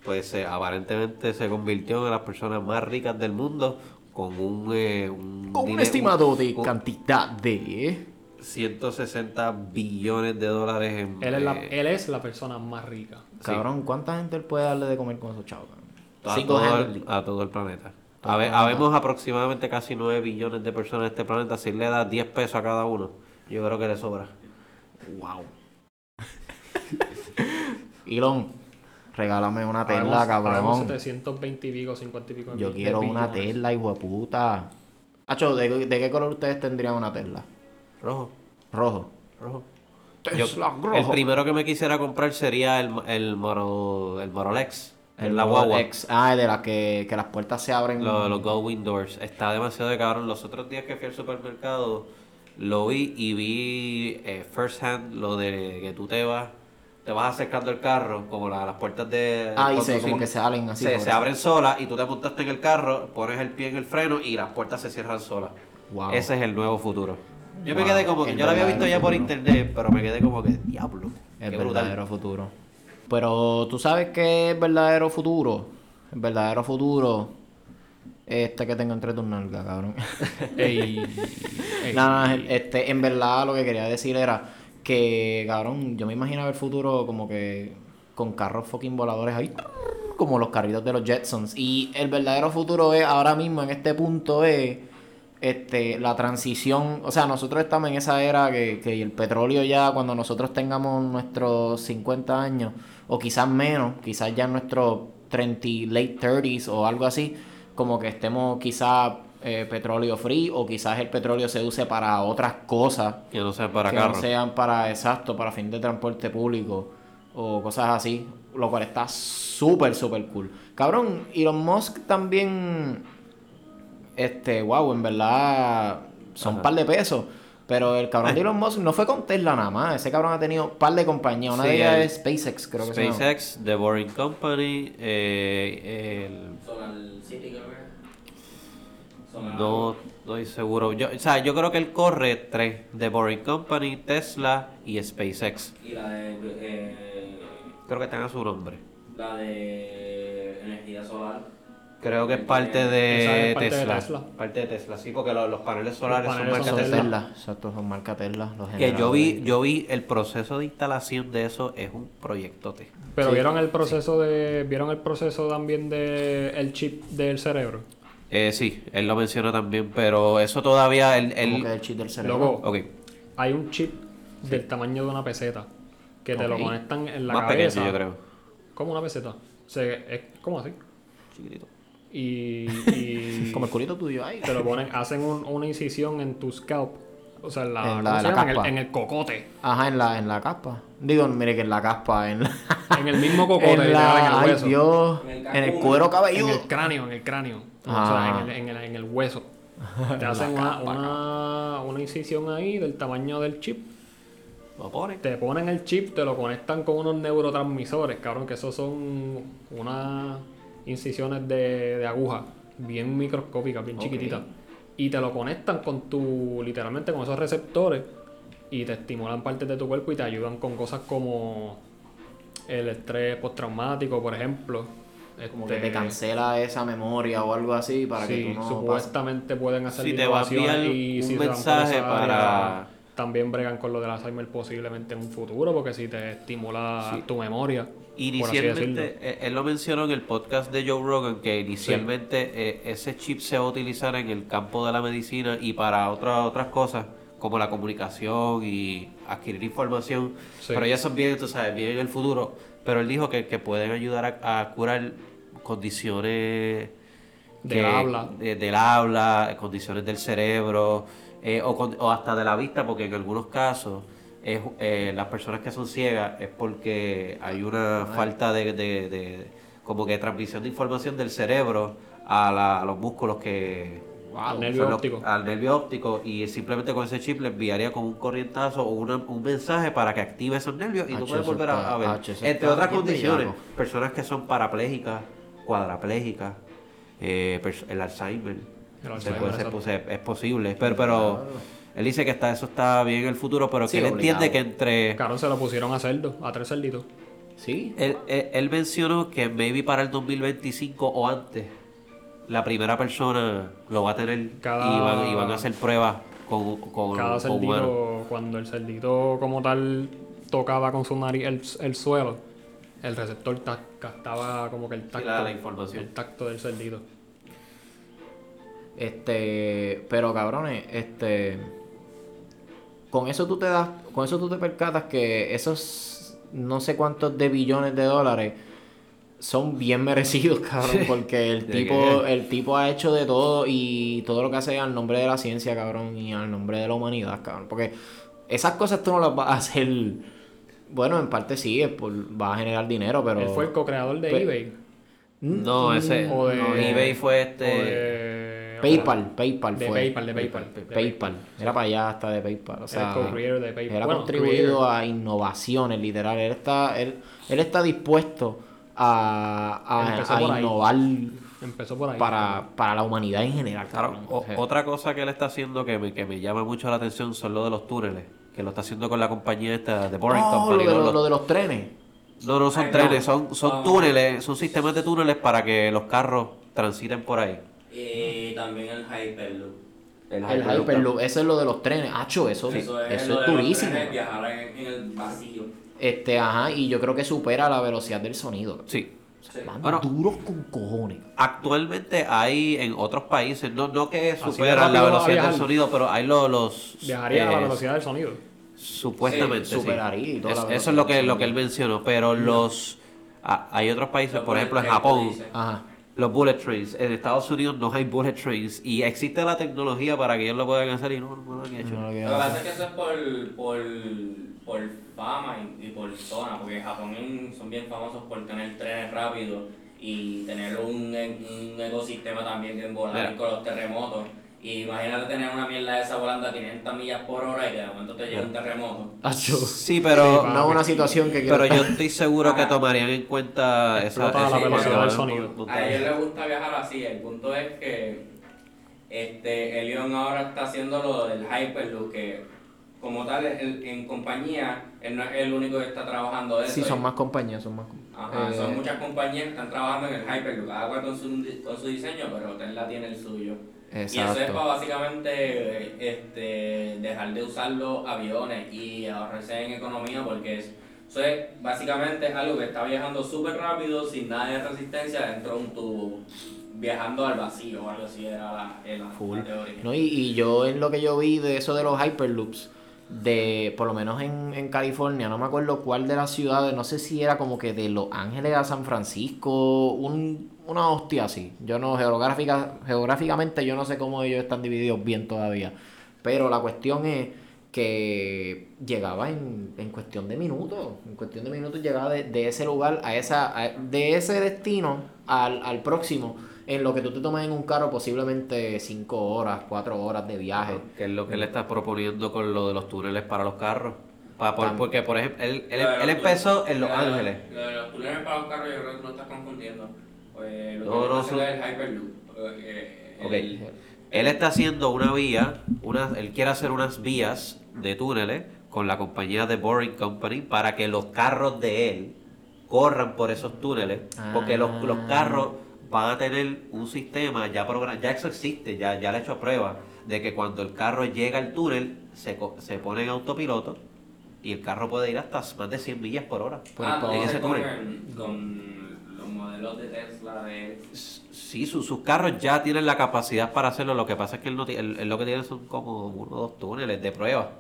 Speaker 1: pues eh, aparentemente se convirtió en una de las personas más ricas del mundo con un... eh, un,
Speaker 2: Con un estimado de
Speaker 1: un-
Speaker 2: cantidad de...
Speaker 1: 160 billones de dólares en...
Speaker 3: Él es, la,
Speaker 1: eh,
Speaker 3: él es la persona más rica.
Speaker 2: Cabrón, ¿cuánta gente él puede darle de comer con esos chavos?
Speaker 1: a,
Speaker 2: Cinco
Speaker 1: todo
Speaker 2: gente.
Speaker 1: el, a todo el planeta.
Speaker 2: Todo
Speaker 1: A
Speaker 2: el
Speaker 1: ver,
Speaker 2: planeta.
Speaker 1: habemos aproximadamente casi 9 billones de personas en este planeta. Si le das 10 pesos a cada uno, yo creo que le sobra.
Speaker 2: Wow. *laughs* Elon, regálame una Tesla, cabrón.
Speaker 3: 720 y pico, 50 y pico.
Speaker 2: Yo quiero una. Tesla, hijo de puta. Hacho, ¿de, de qué color ustedes tendrían una Tesla?
Speaker 1: Rojo,
Speaker 2: Rojo.
Speaker 1: rojo.
Speaker 2: Tesla
Speaker 1: Yo-
Speaker 2: rojo.
Speaker 1: el primero que me quisiera comprar sería el, el, Moro, el Morolex.
Speaker 2: El
Speaker 1: la
Speaker 2: Model
Speaker 1: guagua.
Speaker 2: X. Ah, de las que, que las puertas se abren.
Speaker 1: Los, los Go Windows. Está demasiado de cabrón. Los otros días que fui al supermercado, lo vi y vi eh, first hand lo de que tú te vas, te vas acercando el carro, como la- las puertas de.
Speaker 2: Ah, y se, como que se abren así.
Speaker 1: se, se abren solas y tú te montaste en el carro, pones el pie en el freno y las puertas se cierran solas.
Speaker 2: Wow.
Speaker 1: Ese es el nuevo futuro. Yo me quedé como que
Speaker 2: el
Speaker 1: yo lo había visto ya por internet, pero me quedé como que diablo.
Speaker 2: El
Speaker 1: qué brutal.
Speaker 2: verdadero futuro. Pero tú sabes qué es verdadero futuro. El verdadero futuro. Este que tengo entre tus nalgas, cabrón. *laughs*
Speaker 3: Ey, *laughs* ey.
Speaker 2: Nada, este, en verdad lo que quería decir era que, cabrón, yo me imaginaba el futuro como que con carros fucking voladores ahí, como los carritos de los Jetsons. Y el verdadero futuro es, ahora mismo, en este punto, es este, la transición. O sea, nosotros estamos en esa era que, que el petróleo ya, cuando nosotros tengamos nuestros 50 años, o quizás menos, quizás ya en nuestros 30, late 30s o algo así, como que estemos quizás eh, petróleo free o quizás el petróleo se use para otras cosas
Speaker 1: Que no sea para
Speaker 2: que
Speaker 1: carro.
Speaker 2: no sean para exacto, para fin de transporte público o cosas así, lo cual está súper, súper cool. Cabrón, Elon Musk también, este, wow, en verdad son un par de pesos. Pero el cabrón de *laughs* Elon Musk no fue con Tesla nada más. Ese cabrón ha tenido un par de compañías. Una
Speaker 1: Sí,
Speaker 2: de ellas
Speaker 1: el-
Speaker 2: es SpaceX, creo que se llama.
Speaker 1: SpaceX, The Boring Company, eh, el
Speaker 4: Solar City creo que
Speaker 1: No estoy seguro. Yo, o sea, yo creo que él corre tres: The Boring Company, Tesla y SpaceX.
Speaker 4: Y la de. eh,
Speaker 1: Creo que tenga su nombre.
Speaker 4: la de energía solar.
Speaker 1: Creo que es parte de,
Speaker 3: es parte de
Speaker 1: Tesla. Parte de Tesla, sí, porque lo- los paneles solares
Speaker 3: paneles
Speaker 1: son marca
Speaker 3: son
Speaker 1: Tesla.
Speaker 2: Exacto, son marca Tesla. Los
Speaker 1: Que yo vi, yo vi el proceso de instalación de eso es un proyectote.
Speaker 3: Pero
Speaker 2: Sí.
Speaker 3: vieron el proceso de. ¿Vieron el proceso también de el chip del cerebro?
Speaker 1: Eh, sí, él lo menciona también, pero eso todavía él, él-
Speaker 2: Como que el chip del cerebro.
Speaker 3: Loco, hay un chip del tamaño de una peseta que te lo conectan en la
Speaker 1: más
Speaker 3: cabeza.
Speaker 1: pequeño yo creo.
Speaker 3: Como una peseta. O sea, es como así.
Speaker 1: Chiquitito.
Speaker 3: Y, y *laughs*
Speaker 2: Como el culito tuyo ahí.
Speaker 3: te lo ponen, hacen un- una incisión en tu scalp. O sea, en la,
Speaker 2: En la-
Speaker 3: ¿cómo se
Speaker 2: la?
Speaker 3: En el,
Speaker 2: caspa.
Speaker 3: en el cocote.
Speaker 2: Ajá, en la, en la caspa. Digo, mire que en la caspa, en la...
Speaker 3: En el mismo cocote, *laughs*
Speaker 2: en,
Speaker 3: literal,
Speaker 2: la-
Speaker 3: en el
Speaker 2: ay. Dios,
Speaker 4: En el
Speaker 2: en el cuero
Speaker 3: En
Speaker 2: cabelludo.
Speaker 3: el cráneo, en el cráneo. O
Speaker 2: Ah.
Speaker 3: sea, en el, en el- en el hueso. *laughs* Te hacen una, una, una incisión ahí del tamaño del chip.
Speaker 1: Lo pone.
Speaker 3: Te ponen el chip, te lo conectan con unos neurotransmisores, cabrón, que esos son unas incisiones de, de aguja bien microscópicas, bien chiquititas. Y te lo conectan con tu, literalmente con esos receptores y te estimulan partes de tu cuerpo y te ayudan con cosas como el estrés postraumático, por ejemplo.
Speaker 2: Como que te cancela esa memoria o algo así para que tú no pases.
Speaker 3: supuestamente pueden hacer
Speaker 1: Sí, te va a
Speaker 3: y
Speaker 1: un
Speaker 3: si
Speaker 1: mensaje para-
Speaker 3: área, también bregan con lo del Alzheimer posiblemente en un futuro, porque si te estimula
Speaker 1: Sí.
Speaker 3: tu memoria. por así
Speaker 1: Inicialmente,
Speaker 3: decirlo.
Speaker 1: eh, él lo mencionó en el podcast de Joe Rogan, que inicialmente eh, ese chip se va a utilizar en el campo de la medicina y para otras otras cosas, como la comunicación y adquirir información.
Speaker 3: Sí.
Speaker 1: Pero ya eso bien, tú sabes, bien en el futuro. Pero él dijo que, que pueden ayudar a, a curar condiciones
Speaker 3: Del habla.
Speaker 1: de- del habla, condiciones del cerebro eh, o, o hasta de la vista, porque en algunos casos es, eh, las personas que son ciegas es porque hay una falta de, de- de- como que transmisión de información del cerebro a, la- a los músculos que
Speaker 3: Al nervio óptico.
Speaker 1: al nervio óptico y simplemente con ese chip le enviaría como un corrientazo o una- un mensaje para que active esos nervios y tú puedes volver a, ver. Entre otras condiciones, personas que son parapléjicas, cuadraplégicas, eh, el Alzheimer.
Speaker 3: El
Speaker 1: Se
Speaker 3: Alzheimer,
Speaker 1: puede ser, pues, es, es posible, pero, pero él dice que está, eso está bien en el futuro, pero
Speaker 2: Sí,
Speaker 1: que él entiende que entre...
Speaker 3: Claro, se lo pusieron a cerdo, a tres cerditos.
Speaker 2: Sí.
Speaker 1: Él, él- él mencionó que maybe para el 2025 o antes, la primera persona lo va a tener
Speaker 3: Cada-
Speaker 1: y, van, y van a hacer pruebas con, con,
Speaker 3: Cada
Speaker 1: con
Speaker 3: cerdito, cuando el cerdito como tal tocaba con su nariz el, el suelo, el receptor ta- captaba como que el tacto,
Speaker 1: la- la información.
Speaker 3: el tacto del cerdito.
Speaker 2: Este, pero cabrones, este con eso tú te das, con eso tú te percatas que esos no sé cuántos de billones de dólares son bien merecidos, *laughs* cabrón, porque el
Speaker 1: ¿De
Speaker 2: tipo, el tipo ha hecho de todo y todo lo que hace al nombre de la ciencia, cabrón, y al nombre de la humanidad, cabrón, porque esas cosas tú no las vas a hacer, bueno, en parte sí, es por, vas a generar dinero, pero
Speaker 3: Él fue el co-creador de
Speaker 2: Pe-
Speaker 3: eBay.
Speaker 1: No, ese
Speaker 3: O de-
Speaker 1: no, eBay fue
Speaker 3: o
Speaker 1: este...
Speaker 3: de-
Speaker 2: PayPal, Paypal
Speaker 3: De
Speaker 2: fue.
Speaker 3: PayPal, de PayPal.
Speaker 2: PayPal. Era para allá hasta de PayPal. O
Speaker 3: Era
Speaker 2: sea,
Speaker 3: el de PayPal.
Speaker 2: él ha
Speaker 3: Bueno,
Speaker 2: contribuido
Speaker 3: creator.
Speaker 2: a innovaciones, literal. Él está, él, él está dispuesto a, a-
Speaker 3: Empezó
Speaker 2: a
Speaker 3: por ahí.
Speaker 2: innovar
Speaker 3: Empezó por ahí.
Speaker 2: para, para la humanidad en general.
Speaker 1: Claro, o- otra cosa que él está haciendo que me, que me llama mucho la atención son lo de los túneles, que lo está haciendo con la compañía esta de Boring
Speaker 2: Oh, lo,
Speaker 1: Company.
Speaker 2: lo-
Speaker 1: Los-
Speaker 2: lo de los trenes.
Speaker 1: No, no son
Speaker 4: Ay, no.
Speaker 1: trenes, son, son
Speaker 4: Ah.
Speaker 1: túneles, son sistemas de túneles para que los carros transiten por ahí.
Speaker 4: Y también el Hyperloop.
Speaker 2: El Hyperloop, eso es lo de los trenes. Hacho, eso,
Speaker 4: Eso es,
Speaker 2: eso
Speaker 4: lo
Speaker 2: es
Speaker 4: trenes, viajar en, en el vacío.
Speaker 2: Este, ajá, y yo creo que supera la velocidad del sonido.
Speaker 1: Sí.
Speaker 4: Sí.
Speaker 2: Van
Speaker 1: Bueno.
Speaker 2: duros con cojones.
Speaker 1: Actualmente hay en otros países, no, no que superan la velocidad del sonido, pero hay lo- los...
Speaker 3: Viajaría a la
Speaker 1: eh,
Speaker 3: velocidad del sonido.
Speaker 1: Supuestamente,
Speaker 2: Sí,
Speaker 1: sí.
Speaker 2: superaría y toda la
Speaker 1: Es-
Speaker 2: velocidad
Speaker 1: eso es lo que, lo que él mencionó, pero los... ah, hay otros países,
Speaker 4: Los
Speaker 1: por ejemplo en Japón.
Speaker 2: Ajá.
Speaker 1: los bullet trains. En Estados Unidos no hay bullet trains y existe la tecnología para que ellos lo puedan hacer y no, no lo han hecho.
Speaker 2: No lo
Speaker 4: Lo que
Speaker 2: que-
Speaker 4: pasa es que eso es por, por, por fama y, y por zona, porque en Japón son bien famosos por tener trenes rápidos y tener un, un ecosistema también volar
Speaker 1: Mira.
Speaker 4: con los terremotos. Y imagínate tener una mierda de esa volando a 500 millas por hora y que de momento te llega un terremoto.
Speaker 1: Sí, pero...
Speaker 2: no es una situación que quiero
Speaker 1: Pero yo estoy seguro que tomarían en cuenta *laughs* esa,
Speaker 3: Explota la
Speaker 1: esa-
Speaker 3: velocidad
Speaker 1: esa-
Speaker 3: del sonido.
Speaker 4: A ellos les gusta viajar así, el punto es que este Elion ahora está haciendo lo del Hyperloop, que como tal el- en compañía, él no es el único que está trabajando eso.
Speaker 2: Sí, son más compañías, son más
Speaker 4: Ajá,
Speaker 2: eh,
Speaker 4: son muchas compañías que están trabajando en el Hyperloop, cada cual con su, con su diseño, pero Tesla tiene el suyo. Y eso es
Speaker 2: Exacto.
Speaker 4: para básicamente este, dejar de usar los aviones y ahorrarse en economía porque es, eso es básicamente algo que está viajando súper rápido sin nada de resistencia dentro de un tubo, viajando al vacío o algo así era la, la
Speaker 2: Full.
Speaker 4: teoría.
Speaker 2: No, y, y yo en lo que yo vi de eso de los Hyperloops, de por lo menos en, en California, no me acuerdo cuál de las ciudades, no sé si era como que de Los Ángeles a San Francisco, un, una hostia así. Yo no, geográfica, geográficamente yo no sé cómo ellos están divididos bien todavía. Pero la cuestión es que llegaba en, en cuestión de minutos. En cuestión de minutos llegaba de, de ese lugar a esa, a- de ese destino al, al próximo. En lo que tú te tomas en un carro posiblemente 5 horas, 4 horas de viaje.
Speaker 1: que es lo que él está proponiendo con lo de los túneles para los carros. Pa- por- porque, por ejemplo, él, él- empezó en Los Ángeles.
Speaker 4: Lo de los túneles para los carros yo creo que tú lo estás confundiendo. Pues lo
Speaker 1: No,
Speaker 4: que es el Hyperloop. eh,
Speaker 1: Ok.
Speaker 4: el-
Speaker 1: Él está haciendo una vía, una, él quiere hacer unas vías de túneles con la compañía de Boring Company para que los carros de él corran por esos túneles, porque los, los
Speaker 2: Ah.
Speaker 1: carros van a tener un sistema ya programado, ya eso existe, ya, ya le he hecho prueba, de que cuando el carro llega al túnel, se, se pone en autopiloto y el carro puede ir hasta más de 100 millas por hora.
Speaker 4: Ah,
Speaker 1: en ese
Speaker 4: se
Speaker 1: túnel.
Speaker 4: con los modelos de Tesla de...
Speaker 1: Sí, su- sus carros ya tienen la capacidad para hacerlo. Lo que pasa es que él, no él- él lo que tiene son como uno o dos túneles de prueba.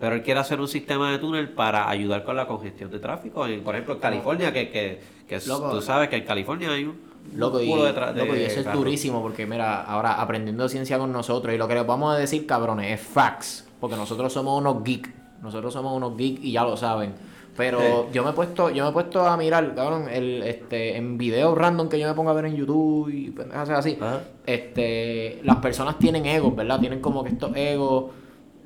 Speaker 1: Pero él quiere hacer un sistema de túnel para ayudar con la congestión de tráfico. En- por ejemplo, en California, que, que, que
Speaker 2: Loco.
Speaker 1: tú sabes que en California hay un
Speaker 2: Loco, y,
Speaker 1: de
Speaker 2: loco, y eso es durísimo porque mira, ahora aprendiendo ciencia con nosotros y lo que les vamos a decir, cabrones, es facts, porque nosotros somos unos geeks, nosotros somos unos geeks y ya lo saben. Pero
Speaker 1: Sí.
Speaker 2: yo me he puesto, yo me he puesto a mirar, cabrón, el, este, en videos random que yo me pongo a ver en YouTube y pendejas así.
Speaker 1: Ajá.
Speaker 2: Este, las personas tienen egos, ¿verdad? Tienen como que estos egos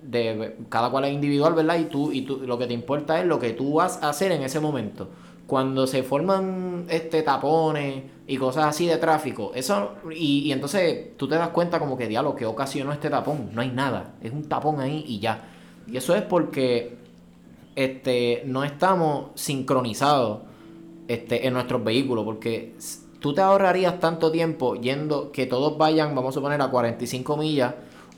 Speaker 2: de cada cual es individual, ¿verdad? Y tú, y tú lo que te importa es lo que tú vas a hacer en ese momento. Cuando se forman este tapones y cosas así de tráfico, eso y, y entonces tú te das cuenta como que diablo que ocasionó este tapón, no hay nada, es un tapón ahí y ya. Y eso es porque este no estamos sincronizados este en nuestros vehículos porque tú te ahorrarías tanto tiempo yendo que todos vayan, vamos a poner a 45 millas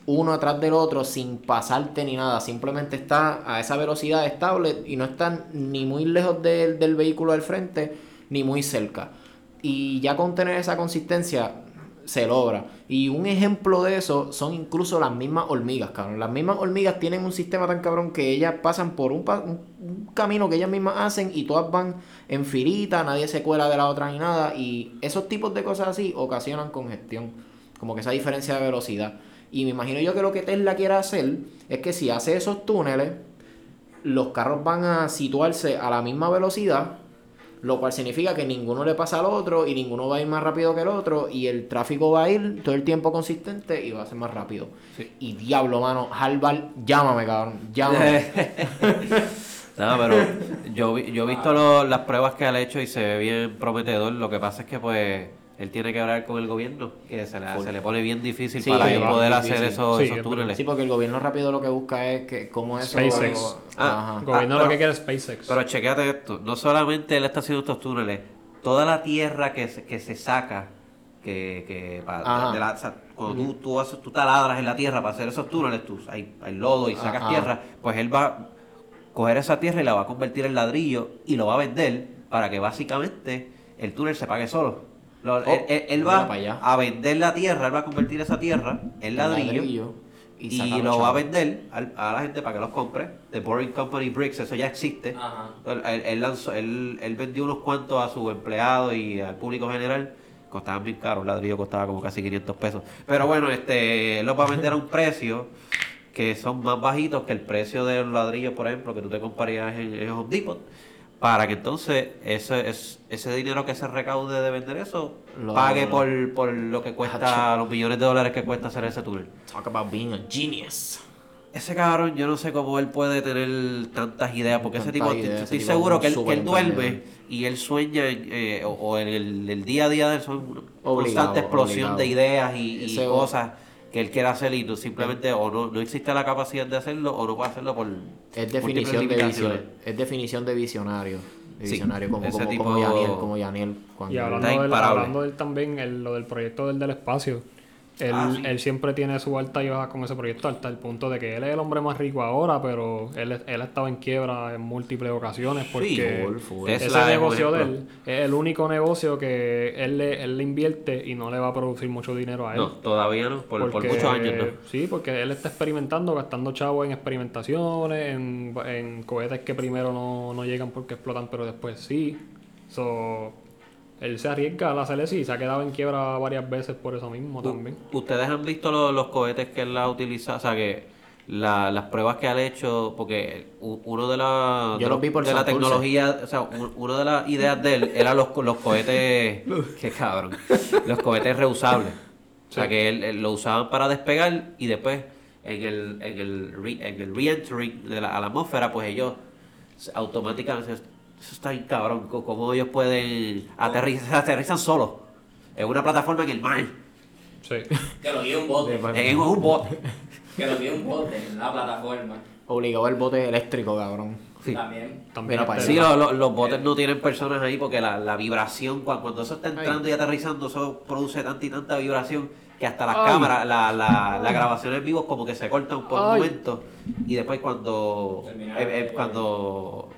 Speaker 2: uno atrás del otro sin pasarte ni nada, simplemente está a esa velocidad estable y no están ni muy lejos del, vehículo del frente ni muy cerca. Y ya con tener esa consistencia se logra. Y un ejemplo de eso son incluso las mismas hormigas, cabrón. Las mismas hormigas tienen un sistema tan cabrón que ellas pasan por un, pa- un- un camino que ellas mismas hacen y todas van en filita, nadie se cuela de la otra ni nada. Y esos tipos de cosas así ocasionan congestión, como que esa diferencia de velocidad. Y me imagino yo que lo que Tesla quiere hacer es que si hace esos túneles, los carros van a situarse a la misma velocidad, lo cual significa que ninguno le pasa al otro y ninguno va a ir más rápido que el otro y el tráfico va a ir todo el tiempo consistente y va a ser más rápido.
Speaker 1: Sí.
Speaker 2: Y diablo, mano, Harvard, llámame, cabrón, llámame. *laughs*
Speaker 1: No, pero yo, yo he visto lo- las pruebas que él ha hecho y se ve bien prometedor. Lo que pasa es que pues él tiene que hablar con el gobierno, que se le, se le pone bien difícil
Speaker 2: Sí,
Speaker 1: para
Speaker 2: sí,
Speaker 1: poder
Speaker 2: difícil.
Speaker 1: hacer esos,
Speaker 3: Sí,
Speaker 1: esos
Speaker 3: es
Speaker 1: túneles.
Speaker 2: Sí, porque el gobierno rápido lo que busca es que cómo eso...
Speaker 3: SpaceX.
Speaker 1: Ah,
Speaker 2: Ajá.
Speaker 3: El gobierno
Speaker 1: Ah,
Speaker 3: lo que quiere es SpaceX.
Speaker 1: Pero chequéate esto, no solamente él está haciendo estos túneles, toda la tierra que se, que se saca, que, que de la- o sea, cuando tú, tú, haces, tú taladras en la tierra para hacer esos túneles, tú, hay, hay lodo y sacas
Speaker 2: Ajá.
Speaker 1: tierra, pues él va a coger esa tierra y la va a convertir en ladrillo y lo va a vender para que básicamente el túnel se pague solo. Lo- él, él- él
Speaker 2: Oh, mira
Speaker 1: va
Speaker 2: para allá.
Speaker 1: a vender la tierra, él va a convertir esa tierra en ladrillo, y, lo va a vender al- a la gente para que los compre. The Boring Company Bricks, eso ya existe.
Speaker 4: Ajá.
Speaker 1: Él, él- él lanzó- él- él vendió unos cuantos a sus empleados y al público general. Costaban bien caros, un ladrillo costaba como casi 500 pesos. Pero bueno, este, él los va a vender a un precio que son más bajitos que el precio de los ladrillos, por ejemplo, que tú te comprarías en, en Home Depot. Para que entonces ese, es- ese dinero que se recaude de vender eso
Speaker 2: Lo-
Speaker 1: pague por, por lo que cuesta, los millones de dólares que cuesta hacer ese túnel.
Speaker 2: Talk about being a genius.
Speaker 1: Ese cabrón, yo no sé cómo él puede tener tantas ideas, porque ese tipo,
Speaker 2: ese
Speaker 1: estoy
Speaker 2: tipo es
Speaker 1: seguro que él, que él duerme y él sueña, eh, o, o en el, el día a día de él son una
Speaker 2: Obligado,
Speaker 1: constante explosión
Speaker 2: obligado.
Speaker 1: de ideas y, y
Speaker 2: Ese-
Speaker 1: cosas que él quiere hacer y tú simplemente o no, no existe la capacidad de hacerlo o no puede hacerlo por
Speaker 2: Es definición de visionario. Es definición de visionario. De
Speaker 1: Sí,
Speaker 2: visionario como, como,
Speaker 1: tipo-
Speaker 2: como Yaniel, como Yaniel. Cuando
Speaker 3: Y hablando,
Speaker 1: Está
Speaker 3: del, hablando del también, el- lo del proyecto del, del espacio, él,
Speaker 1: Ah, sí.
Speaker 3: él siempre tiene su alta y baja con ese proyecto hasta el punto de que él es el hombre más rico ahora, pero él, él ha estado en quiebra en múltiples ocasiones porque
Speaker 2: full.
Speaker 3: ese
Speaker 1: Tesla
Speaker 3: negocio de él es el único negocio que él le, él le invierte y no le va a producir mucho dinero a él.
Speaker 1: No, todavía no, por, muchos años no.
Speaker 3: Sí, porque él está experimentando, gastando chavos en experimentaciones, en, en cohetes que primero no, no llegan porque explotan, pero después sí. So, él se arriesga al hacer eso y se ha quedado en quiebra varias veces por eso mismo también.
Speaker 1: Ustedes han visto lo- los cohetes que él ha utilizado, o sea que la- las pruebas que ha hecho, porque uno de, la,
Speaker 2: Yo
Speaker 1: de,
Speaker 2: los vi por
Speaker 1: de la tecnología, o sea, una de las ideas de él era los, los cohetes, *laughs* qué cabrón, los cohetes reusables. O sea que él, él lo usaban para despegar y después en el, en el, re- en el re-entry de la, a la atmósfera, pues ellos se- automáticamente, eso está bien cabrón, cómo ellos pueden aterrizar, aterrizan solos en una plataforma en el mar.
Speaker 3: Sí.
Speaker 4: Que lo guíe un bote.
Speaker 1: En un bote.
Speaker 4: Que lo guíe un bote en la plataforma.
Speaker 2: Obligado el bote eléctrico, cabrón.
Speaker 1: Sí.
Speaker 4: También.
Speaker 3: También
Speaker 2: Mira
Speaker 1: Sí, lo- lo- los botes no tienen personas ahí porque la, la vibración, cuando, cuando eso está entrando y aterrizando, eso produce tanta y tanta vibración que hasta las
Speaker 3: Ay.
Speaker 1: cámaras, la, la, la grabación en vivo como que se cortan por un momento y después cuando, eh, eh, cuando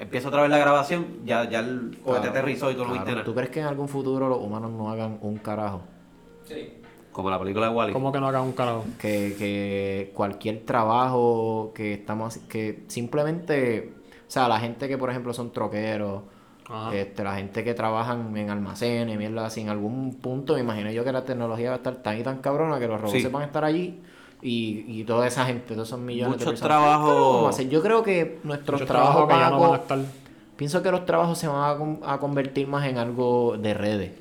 Speaker 1: empieza otra vez la grabación, ya, ya el cohete
Speaker 2: Claro,
Speaker 1: aterrizó y viste
Speaker 2: claro.
Speaker 1: nada.
Speaker 2: ¿Tú crees que en algún futuro los humanos no hagan un carajo?
Speaker 4: Sí.
Speaker 1: Como la película de Wally.
Speaker 3: ¿Cómo que no hagan un carajo?
Speaker 2: que, que cualquier trabajo que estamos que simplemente o sea la gente que por ejemplo son troqueros
Speaker 3: Ajá.
Speaker 2: este, la gente que trabajan en almacenes mierda así en algún punto me imagino yo que la tecnología va a estar tan y tan cabrona que los robots
Speaker 1: Sí.
Speaker 2: van a estar allí y, y toda esa gente todos esos millones de
Speaker 1: Muchos
Speaker 2: personas
Speaker 1: trabajos-
Speaker 2: yo creo que nuestros trabajos
Speaker 3: trabajos que
Speaker 2: van
Speaker 3: ya
Speaker 2: a
Speaker 3: no
Speaker 2: co-
Speaker 3: van a estar.
Speaker 2: Pienso que los trabajos se van a, con- a convertir más en algo de redes.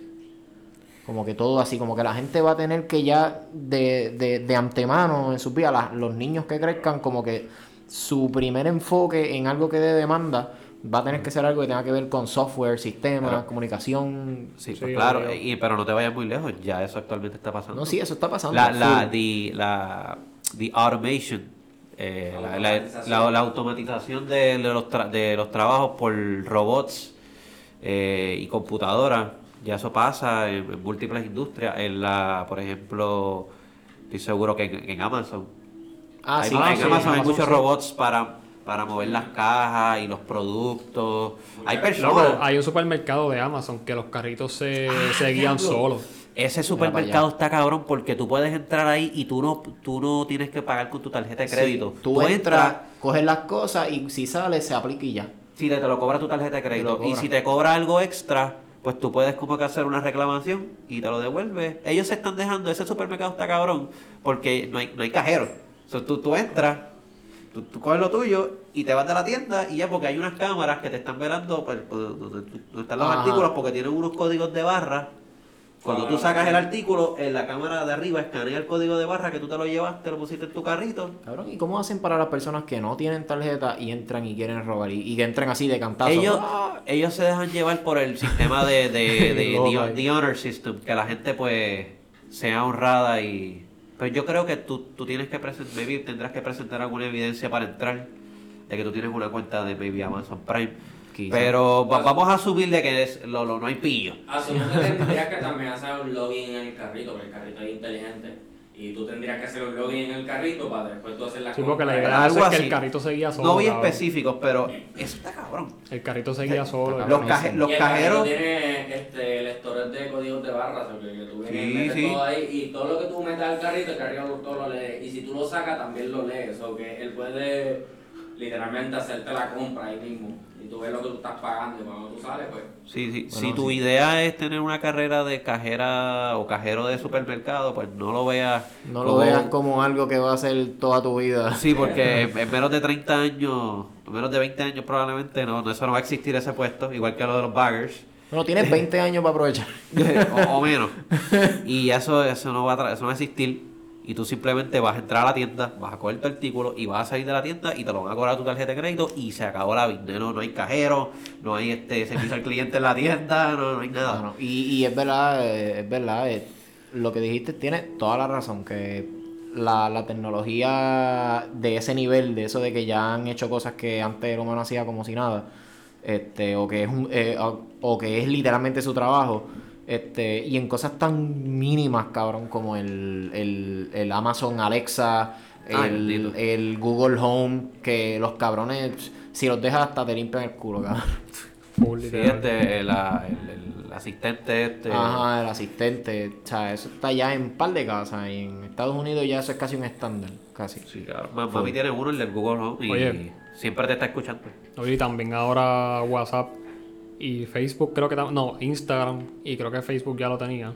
Speaker 2: Como que todo así, como que la gente va a tener que ya de, de, de antemano en sus vidas, la- los niños que crezcan, como que su primer enfoque en algo que de demanda va a tener que ser algo que tenga que ver con software, sistemas, comunicación.
Speaker 1: Sí,
Speaker 3: Sí,
Speaker 1: pues claro, y, pero no te vayas muy lejos, ya eso actualmente está pasando.
Speaker 2: No, sí, eso está pasando.
Speaker 1: la, la, the, la, the automation, eh, la, la-
Speaker 4: Automatización.
Speaker 1: la- la automatización de, de los tra- de los trabajos por robots eh, y computadoras, ya eso pasa en, en múltiples industrias. En la, por ejemplo, estoy seguro que en, en Amazon.
Speaker 2: Ah,
Speaker 1: Hay-
Speaker 2: sí,
Speaker 1: en
Speaker 3: ah,
Speaker 1: Amazon
Speaker 3: sí,
Speaker 1: hay
Speaker 3: Amazon
Speaker 1: muchos
Speaker 3: sí.
Speaker 1: robots para, para mover las cajas y los productos. Hay personas.
Speaker 3: Hay un supermercado de Amazon que los carritos se, se guían
Speaker 1: diablo.
Speaker 3: solos.
Speaker 1: Ese supermercado está cabrón porque tú puedes entrar ahí y tú no, tú no tienes que pagar con tu tarjeta de
Speaker 2: Sí,
Speaker 1: crédito.
Speaker 2: tú, entras, coges las cosas y si sale, se aplica y ya.
Speaker 1: si te, te lo cobra tu tarjeta de crédito. Y si te cobra algo extra, pues tú puedes como que hacer una reclamación y te lo devuelves. Ellos se están dejando, ese supermercado está cabrón porque no hay, no hay cajero. O sea, tú, tú entras, tú, tú coges lo tuyo y te vas de la tienda y ya porque hay unas cámaras que te están velando pues, donde, donde están los
Speaker 2: Ajá.
Speaker 1: artículos porque tienen unos códigos de barra. Cuando tú sacas el artículo, en la cámara de arriba escanea el código de barra que tú te lo llevaste, lo pusiste en tu carrito.
Speaker 2: Cabrón, ¿y cómo hacen para las personas que no tienen tarjeta y entran y quieren robar? Y, y que entren así de cantazo.
Speaker 1: Ellos,
Speaker 2: ¡Ah!
Speaker 1: ellos se dejan llevar por el sistema de, de, *laughs* de- the honor system, que la gente pues sea honrada y... Pero yo creo que tú, tú tienes que presentar, maybe tendrás que presentar alguna evidencia para entrar de que tú tienes una cuenta de maybe Amazon Prime.
Speaker 2: Quizá.
Speaker 1: Pero va- vamos a asumir de que es, lo, lo- no hay pillo.
Speaker 4: Asumo que tendrías que también hacer un login en el carrito, porque el carrito es inteligente. Y tú tendrías que hacer un login en el carrito para después tú hacer la
Speaker 3: Sí, porque la idea es que
Speaker 1: así.
Speaker 3: el carrito se guía solo.
Speaker 1: No bien
Speaker 3: cabrón.
Speaker 1: específicos, pero eso está cabrón.
Speaker 3: El carrito se guía solo.
Speaker 1: Los, caje- los
Speaker 4: y el
Speaker 1: cajeros...
Speaker 4: tiene este, lectores de códigos de barras, o sea, que tú vienes
Speaker 1: Sí, sí.
Speaker 4: todo ahí, y todo lo que tú metas al carrito, el carrito todo lo lee. Y si tú lo sacas, también lo lees. O que él puede literalmente hacerte la compra ahí mismo. Tú ves lo que tú estás pagando, y cuando tú sales, pues.
Speaker 1: Sí, sí.
Speaker 2: Bueno,
Speaker 1: si tu
Speaker 2: sí.
Speaker 1: idea es tener una carrera de cajera o cajero de supermercado, pues no lo veas.
Speaker 2: No lo
Speaker 1: como-
Speaker 2: veas como algo que va a ser toda tu vida.
Speaker 1: Sí, porque en *laughs* en menos de 30 años, en menos de 20 años probablemente no, no, eso no va a existir ese puesto, igual que lo de los baggers,
Speaker 2: Bueno, tienes 20 *laughs* años para aprovechar.
Speaker 1: o, o menos. *laughs* Y eso, eso, no va a eso no va a existir. Y tú simplemente vas a entrar a la tienda, vas a coger tu artículo y vas a salir de la tienda y te lo van a cobrar tu tarjeta de crédito y se acabó la vida. No, hay cajero, no hay este servicio al cliente en la tienda, no, no hay nada.
Speaker 2: Y, y es verdad, eh, es verdad, eh, lo que dijiste tiene toda la razón, que la, la tecnología de ese nivel, de eso de que ya han hecho cosas que antes el humano hacía como si nada, este, o que es un, eh, o que es literalmente su trabajo, este, y en cosas tan mínimas, cabrón, como el, el, el Amazon Alexa,
Speaker 1: Ay,
Speaker 2: el, el Google Home, que los cabrones, si los dejas hasta te limpian el culo, cabrón.
Speaker 1: Sí, este, la- el, el asistente este.
Speaker 2: Ajá, el asistente. O sea, eso está ya en un par de casas. Y en Estados Unidos ya eso es casi un estándar. Casi.
Speaker 1: Sí, claro. Ma- Mami tiene uno, el del Google Home, y
Speaker 3: Oye.
Speaker 1: siempre te está escuchando.
Speaker 3: Oye, también ahora WhatsApp y Facebook, creo que no, Instagram, y creo que Facebook ya lo tenía,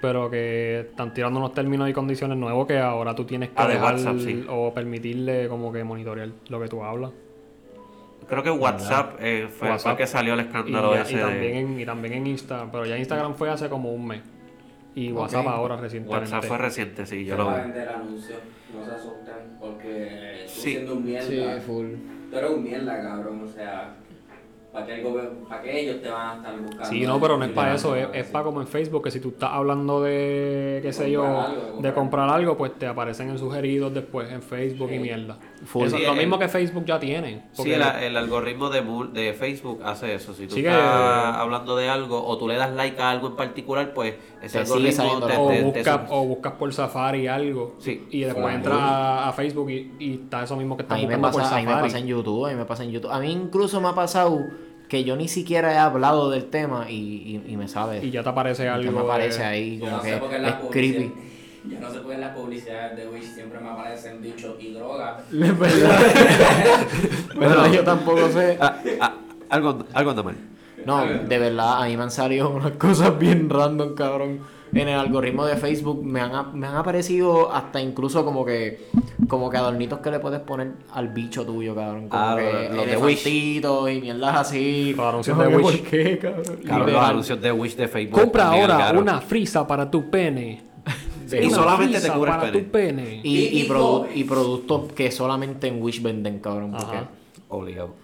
Speaker 3: pero que están tirando unos términos y condiciones nuevos que ahora tú tienes que
Speaker 1: Ah, de
Speaker 3: dejar
Speaker 1: WhatsApp, sí.
Speaker 3: o permitirle como que monitorear lo que tú hablas.
Speaker 1: Creo que WhatsApp eh, fue,
Speaker 3: WhatsApp.
Speaker 1: el que salió el
Speaker 3: Y,
Speaker 1: escándalo
Speaker 3: ya-
Speaker 1: ese
Speaker 3: y
Speaker 1: de-
Speaker 3: también en, y también en Instagram, pero ya Instagram fue hace como un mes. Y WhatsApp ahora recientemente.
Speaker 1: WhatsApp fue reciente, sí, yo
Speaker 4: se
Speaker 1: lo
Speaker 4: va a
Speaker 1: vi.
Speaker 4: vender anuncios, no se asusten, porque tú
Speaker 1: Sí.
Speaker 4: siendo un mierda,
Speaker 2: full.
Speaker 4: tú eres un mierda, cabrón, o sea, ¿para qué ellos te van a estar buscando?
Speaker 3: Sí, no, pero no es para eso, es, es para como en Facebook, que si tú estás hablando de, qué sé yo,
Speaker 4: algo,
Speaker 3: de
Speaker 4: comprar.
Speaker 3: algo, pues te aparecen en sugeridos después en Facebook y mierda.
Speaker 2: Full.
Speaker 3: Eso es
Speaker 1: Sí,
Speaker 3: lo
Speaker 1: el-
Speaker 3: mismo que Facebook ya tiene.
Speaker 1: Sí,
Speaker 3: porque-
Speaker 1: el, el algoritmo de, de Facebook hace eso. Si tú
Speaker 3: Sí que-
Speaker 1: estás hablando de algo o tú le das like a algo en particular, pues ese
Speaker 2: Te
Speaker 1: algoritmo te,
Speaker 3: o,
Speaker 1: te- te
Speaker 3: buscas,
Speaker 1: sube.
Speaker 3: o buscas por Safari algo
Speaker 1: Sí.
Speaker 3: y después
Speaker 4: Full.
Speaker 3: entras a, a Facebook y, y está eso mismo que estás
Speaker 2: me
Speaker 3: buscando por
Speaker 2: pasa, a mí me
Speaker 3: Safari.
Speaker 2: pasa en YouTube, a mí me pasa en YouTube. A mí incluso me ha pasado que yo ni siquiera he hablado del tema y, y, y me sabe.
Speaker 3: y ya te aparece algo.
Speaker 2: me aparece
Speaker 3: de-
Speaker 2: ahí como
Speaker 4: no
Speaker 2: que
Speaker 4: sé
Speaker 2: es creepy.
Speaker 4: Yo no sé por qué en las publicidades de Wish siempre me aparecen dichos y drogas.
Speaker 2: Es verdad. Verdad, yo tampoco sé.
Speaker 1: Ah, ah, algo, algo anda mal.
Speaker 2: No, de verdad, a mí me han salido unas cosas bien random, cabrón. En el algoritmo de Facebook me han, me han aparecido hasta incluso como que como que adornitos que le puedes poner al bicho tuyo, cabrón. Como
Speaker 1: Ah,
Speaker 2: que
Speaker 1: los de Wish.
Speaker 2: y mierdas así.
Speaker 3: Los anuncios de Wish.
Speaker 2: ¿Por qué, cabrón?
Speaker 1: Cabrón, los anuncios de Wish de Facebook.
Speaker 3: Compra ahora una frisa para tu pene.
Speaker 1: Y solamente te
Speaker 3: frisa
Speaker 1: cubre el
Speaker 3: para
Speaker 1: pene.
Speaker 3: tu pene.
Speaker 2: Y, y,
Speaker 4: Y-
Speaker 2: produ- y productos que solamente en Wish venden, cabrón. Porque
Speaker 3: Ajá.
Speaker 1: Obligado.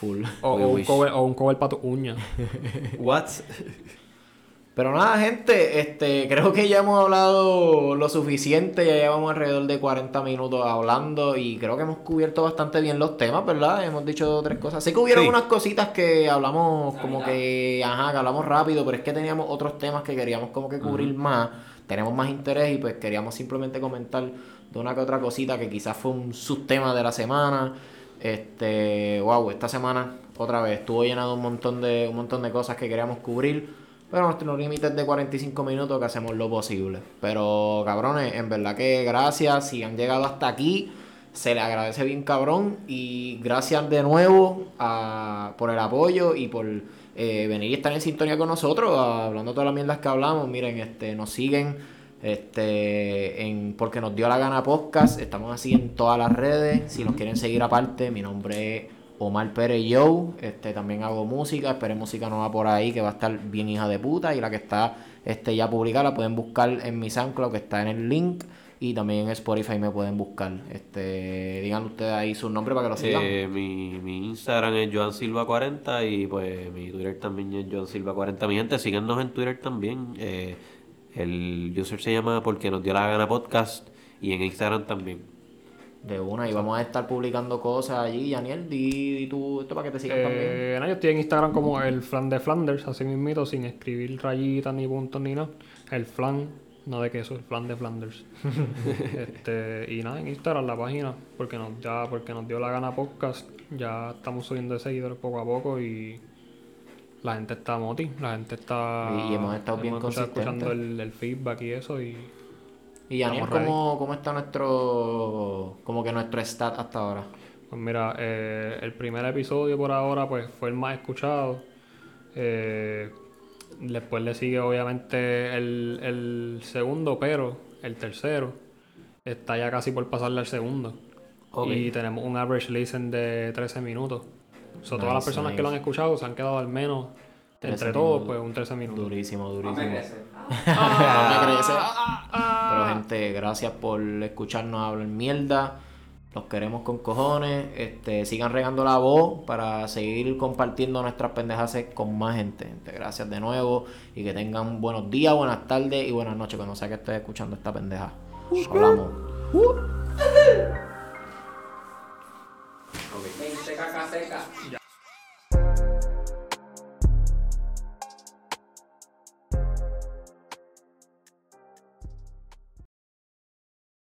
Speaker 2: full.
Speaker 3: O, o un cover, o un cover para tu uña. *laughs*
Speaker 1: What?
Speaker 2: Pero nada, gente, este, creo que ya hemos hablado lo suficiente, ya llevamos alrededor de 40 minutos hablando y creo que hemos cubierto bastante bien los temas, ¿verdad? Hemos dicho tres cosas. Sé que hubieron
Speaker 1: Sí.
Speaker 2: unas cositas que hablamos
Speaker 4: La
Speaker 2: como que, ajá, que hablamos rápido, pero es que teníamos otros temas que queríamos como que cubrir más, tenemos más interés y pues queríamos simplemente comentar de una que otra cosita que quizás fue un subtema de la semana. Este, wow, esta semana otra vez estuvo llena de un montón de un montón de cosas que queríamos cubrir. Pero nuestro límite es de 45 minutos que hacemos lo posible. Pero cabrones, en verdad que gracias. Si han llegado hasta aquí, se le agradece bien cabrón. Y gracias de nuevo a- por el apoyo y por eh, venir y estar en sintonía con nosotros, hablando todas las mierdas que hablamos. Miren, este, nos siguen este en porque nos dio la gana podcast. Estamos así en todas las redes. Si nos quieren seguir aparte, mi nombre es Omar Pérez Yo. Este también hago música, esperé música nueva por ahí que va a estar bien hija de puta. Y la que está este ya publicada la pueden buscar en mi SoundCloud que está en el link. Y también en Spotify me pueden buscar. Este, digan ustedes ahí su nombre para que lo sigan.
Speaker 1: Eh, mi, mi Instagram es Joan Silva 40 y pues mi Twitter también es Joan Silva 40. Mi gente, síganos en Twitter también. Eh, el user se llama Porque nos dio la gana podcast y en Instagram también.
Speaker 2: De una, y vamos a estar publicando cosas allí. Daniel, di, di tú esto para que te sigan también.
Speaker 3: Eh, no, yo estoy en Instagram como el flan de Flanders, así mismito, sin escribir rayitas ni puntos ni nada. El flan, no de queso, el flan de Flanders. *laughs* este, y nada, en Instagram la página, porque nos, ya, porque nos dio la gana podcast, ya estamos subiendo de seguidores poco a poco y la gente está moti, la gente está
Speaker 2: Y- y hemos estado bien
Speaker 3: escuchado-
Speaker 2: consistentes.
Speaker 3: escuchando el, el feedback y eso y
Speaker 2: Y Daniel. ¿cómo, ¿cómo está nuestro, como que nuestro stat hasta ahora?
Speaker 3: Pues mira, eh, el primer episodio por ahora pues fue el más escuchado. Eh, después le sigue obviamente el, el segundo, pero el tercero está ya casi por pasarle al segundo. Y tenemos un average listen de 13 minutos. So, todas las personas
Speaker 2: nice.
Speaker 3: que lo han escuchado se han quedado al menos,
Speaker 2: 13
Speaker 3: entre todos, pues un 13 minutos.
Speaker 2: Durísimo, durísimo.
Speaker 4: me crece.
Speaker 2: No me crece. Pero gente, gracias por escucharnos hablar mierda. Los queremos con cojones. Este, sigan regando la voz para seguir compartiendo nuestras pendejas con más gente. gente. Gracias de nuevo. Y que tengan buenos días, buenas tardes y buenas noches cuando sea que estés escuchando esta pendeja. Hablamos.
Speaker 4: 20 caca seca.